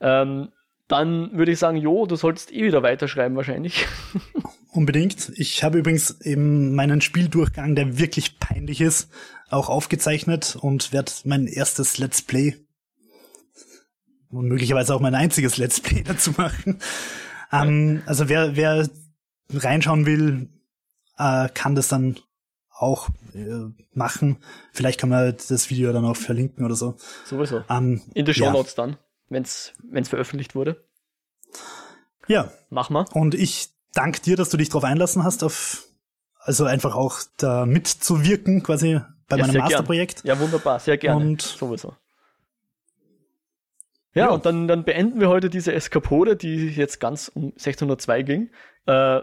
Speaker 1: Ähm, dann würde ich sagen, Jo, du solltest eh wieder weiterschreiben wahrscheinlich.
Speaker 2: Unbedingt. Ich habe übrigens eben meinen Spieldurchgang, der wirklich peinlich ist, auch aufgezeichnet und werde mein erstes Let's Play und möglicherweise auch mein einziges Let's Play dazu machen. Ähm, also wer, wer reinschauen will, äh, kann das dann auch äh, machen. Vielleicht kann man das Video dann auch verlinken oder so.
Speaker 1: Sowieso. Ähm, In den Show Notes ja. dann, wenn es veröffentlicht wurde.
Speaker 2: Ja.
Speaker 1: Mach mal.
Speaker 2: Und ich danke dir, dass du dich darauf einlassen hast, auf also einfach auch da mitzuwirken, quasi bei ja, meinem Masterprojekt.
Speaker 1: Ja, wunderbar, sehr gerne. Und sowieso. Ja, ja, und dann, dann beenden wir heute diese Eskapode, die jetzt ganz um 1602 ging. Äh,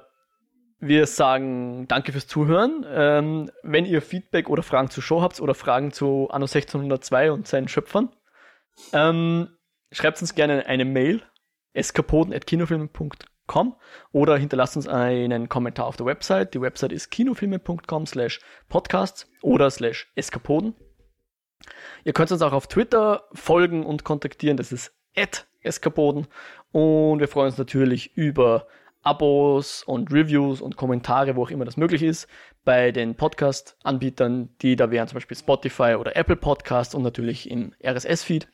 Speaker 1: wir sagen danke fürs Zuhören. Ähm, wenn ihr Feedback oder Fragen zur Show habt oder Fragen zu Anno 1602 und seinen Schöpfern, ähm, schreibt uns gerne eine Mail eskapoden.kinofilmen.com oder hinterlasst uns einen Kommentar auf der Website. Die Website ist kinofilme.com slash podcasts oder slash eskapoden. Ihr könnt uns auch auf Twitter folgen und kontaktieren. Das ist eskapoden. Und wir freuen uns natürlich über Abos und Reviews und Kommentare, wo auch immer das möglich ist, bei den Podcast-Anbietern, die da wären zum Beispiel Spotify oder Apple Podcasts und natürlich im RSS-Feed.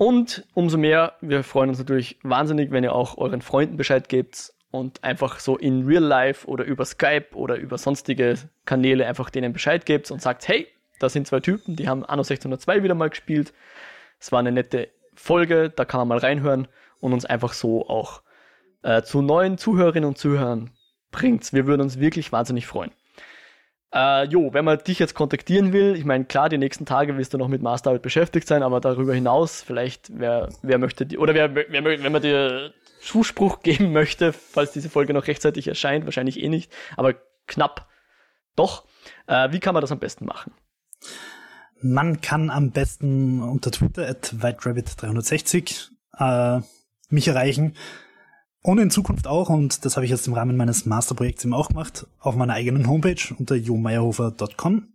Speaker 1: Und umso mehr, wir freuen uns natürlich wahnsinnig, wenn ihr auch euren Freunden Bescheid gebt und einfach so in Real Life oder über Skype oder über sonstige Kanäle einfach denen Bescheid gebt und sagt, hey, da sind zwei Typen, die haben Anno 1602 wieder mal gespielt. Es war eine nette Folge, da kann man mal reinhören und uns einfach so auch äh, zu neuen Zuhörerinnen und Zuhörern bringt. Wir würden uns wirklich wahnsinnig freuen. Äh, jo, wenn man dich jetzt kontaktieren will, ich meine, klar, die nächsten Tage wirst du noch mit Masterarbeit beschäftigt sein, aber darüber hinaus, vielleicht, wer, wer möchte, die, oder wer, wer, wenn man dir Zuspruch geben möchte, falls diese Folge noch rechtzeitig erscheint, wahrscheinlich eh nicht, aber knapp doch. Äh, wie kann man das am besten machen?
Speaker 2: Man kann am besten unter Twitter at whiterabbit360 äh, mich erreichen. Und in Zukunft auch, und das habe ich jetzt im Rahmen meines Masterprojekts eben auch gemacht, auf meiner eigenen Homepage unter jomeierhofer.com.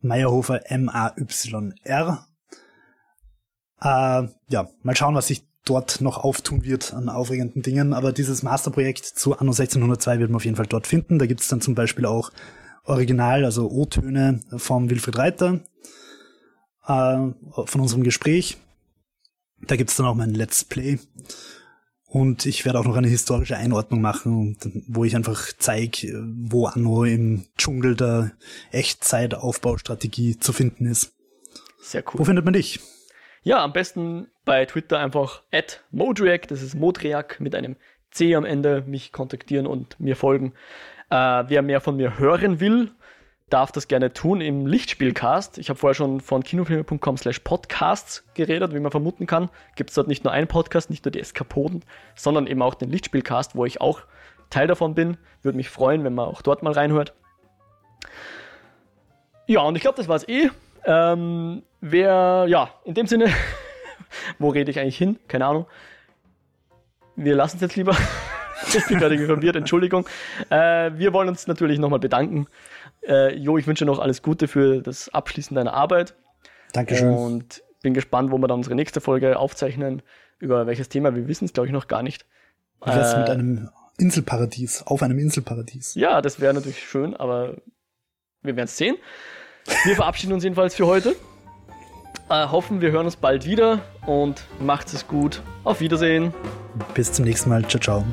Speaker 2: Meyerhofer M-A-Y-R. Äh, ja, mal schauen, was sich dort noch auftun wird an aufregenden Dingen. Aber dieses Masterprojekt zu Anno 1602 wird man auf jeden Fall dort finden. Da gibt es dann zum Beispiel auch Original, also O-Töne vom Wilfried Reiter äh, von unserem Gespräch. Da gibt es dann auch mein Let's Play Und ich werde auch noch eine historische Einordnung machen, wo ich einfach zeige, wo Anno im Dschungel der Echtzeit-Aufbaustrategie zu finden ist.
Speaker 1: Sehr cool.
Speaker 2: Wo findet man dich?
Speaker 1: Ja, am besten bei Twitter einfach at Modriac, das ist Modriac mit einem C am Ende, mich kontaktieren und mir folgen. Äh, wer mehr von mir hören will, darf das gerne tun im Lichtspielcast. Ich habe vorher schon von kinofilme.com slash podcasts geredet, wie man vermuten kann. Gibt es dort nicht nur einen Podcast, nicht nur die Eskapoden, sondern eben auch den Lichtspielcast, wo ich auch Teil davon bin. Würde mich freuen, wenn man auch dort mal reinhört. Ja, und ich glaube, das war es eh. Ähm, wer, ja, in dem Sinne, wo rede ich eigentlich hin? Keine Ahnung. Wir lassen es jetzt lieber. ich bin gerade verwirrt, Entschuldigung. Äh, wir wollen uns natürlich nochmal bedanken. Äh, jo, ich wünsche noch alles Gute für das Abschließen deiner Arbeit.
Speaker 2: Dankeschön.
Speaker 1: Und bin gespannt, wo wir dann unsere nächste Folge aufzeichnen. Über welches Thema, wir wissen es, glaube ich, noch gar nicht.
Speaker 2: Wie wär's mit einem Inselparadies, auf einem Inselparadies?
Speaker 1: Ja, das wäre natürlich schön, aber wir werden es sehen. Wir verabschieden uns jedenfalls für heute. Äh, hoffen, wir hören uns bald wieder und macht es gut. Auf Wiedersehen.
Speaker 2: Bis zum nächsten Mal. Ciao, ciao.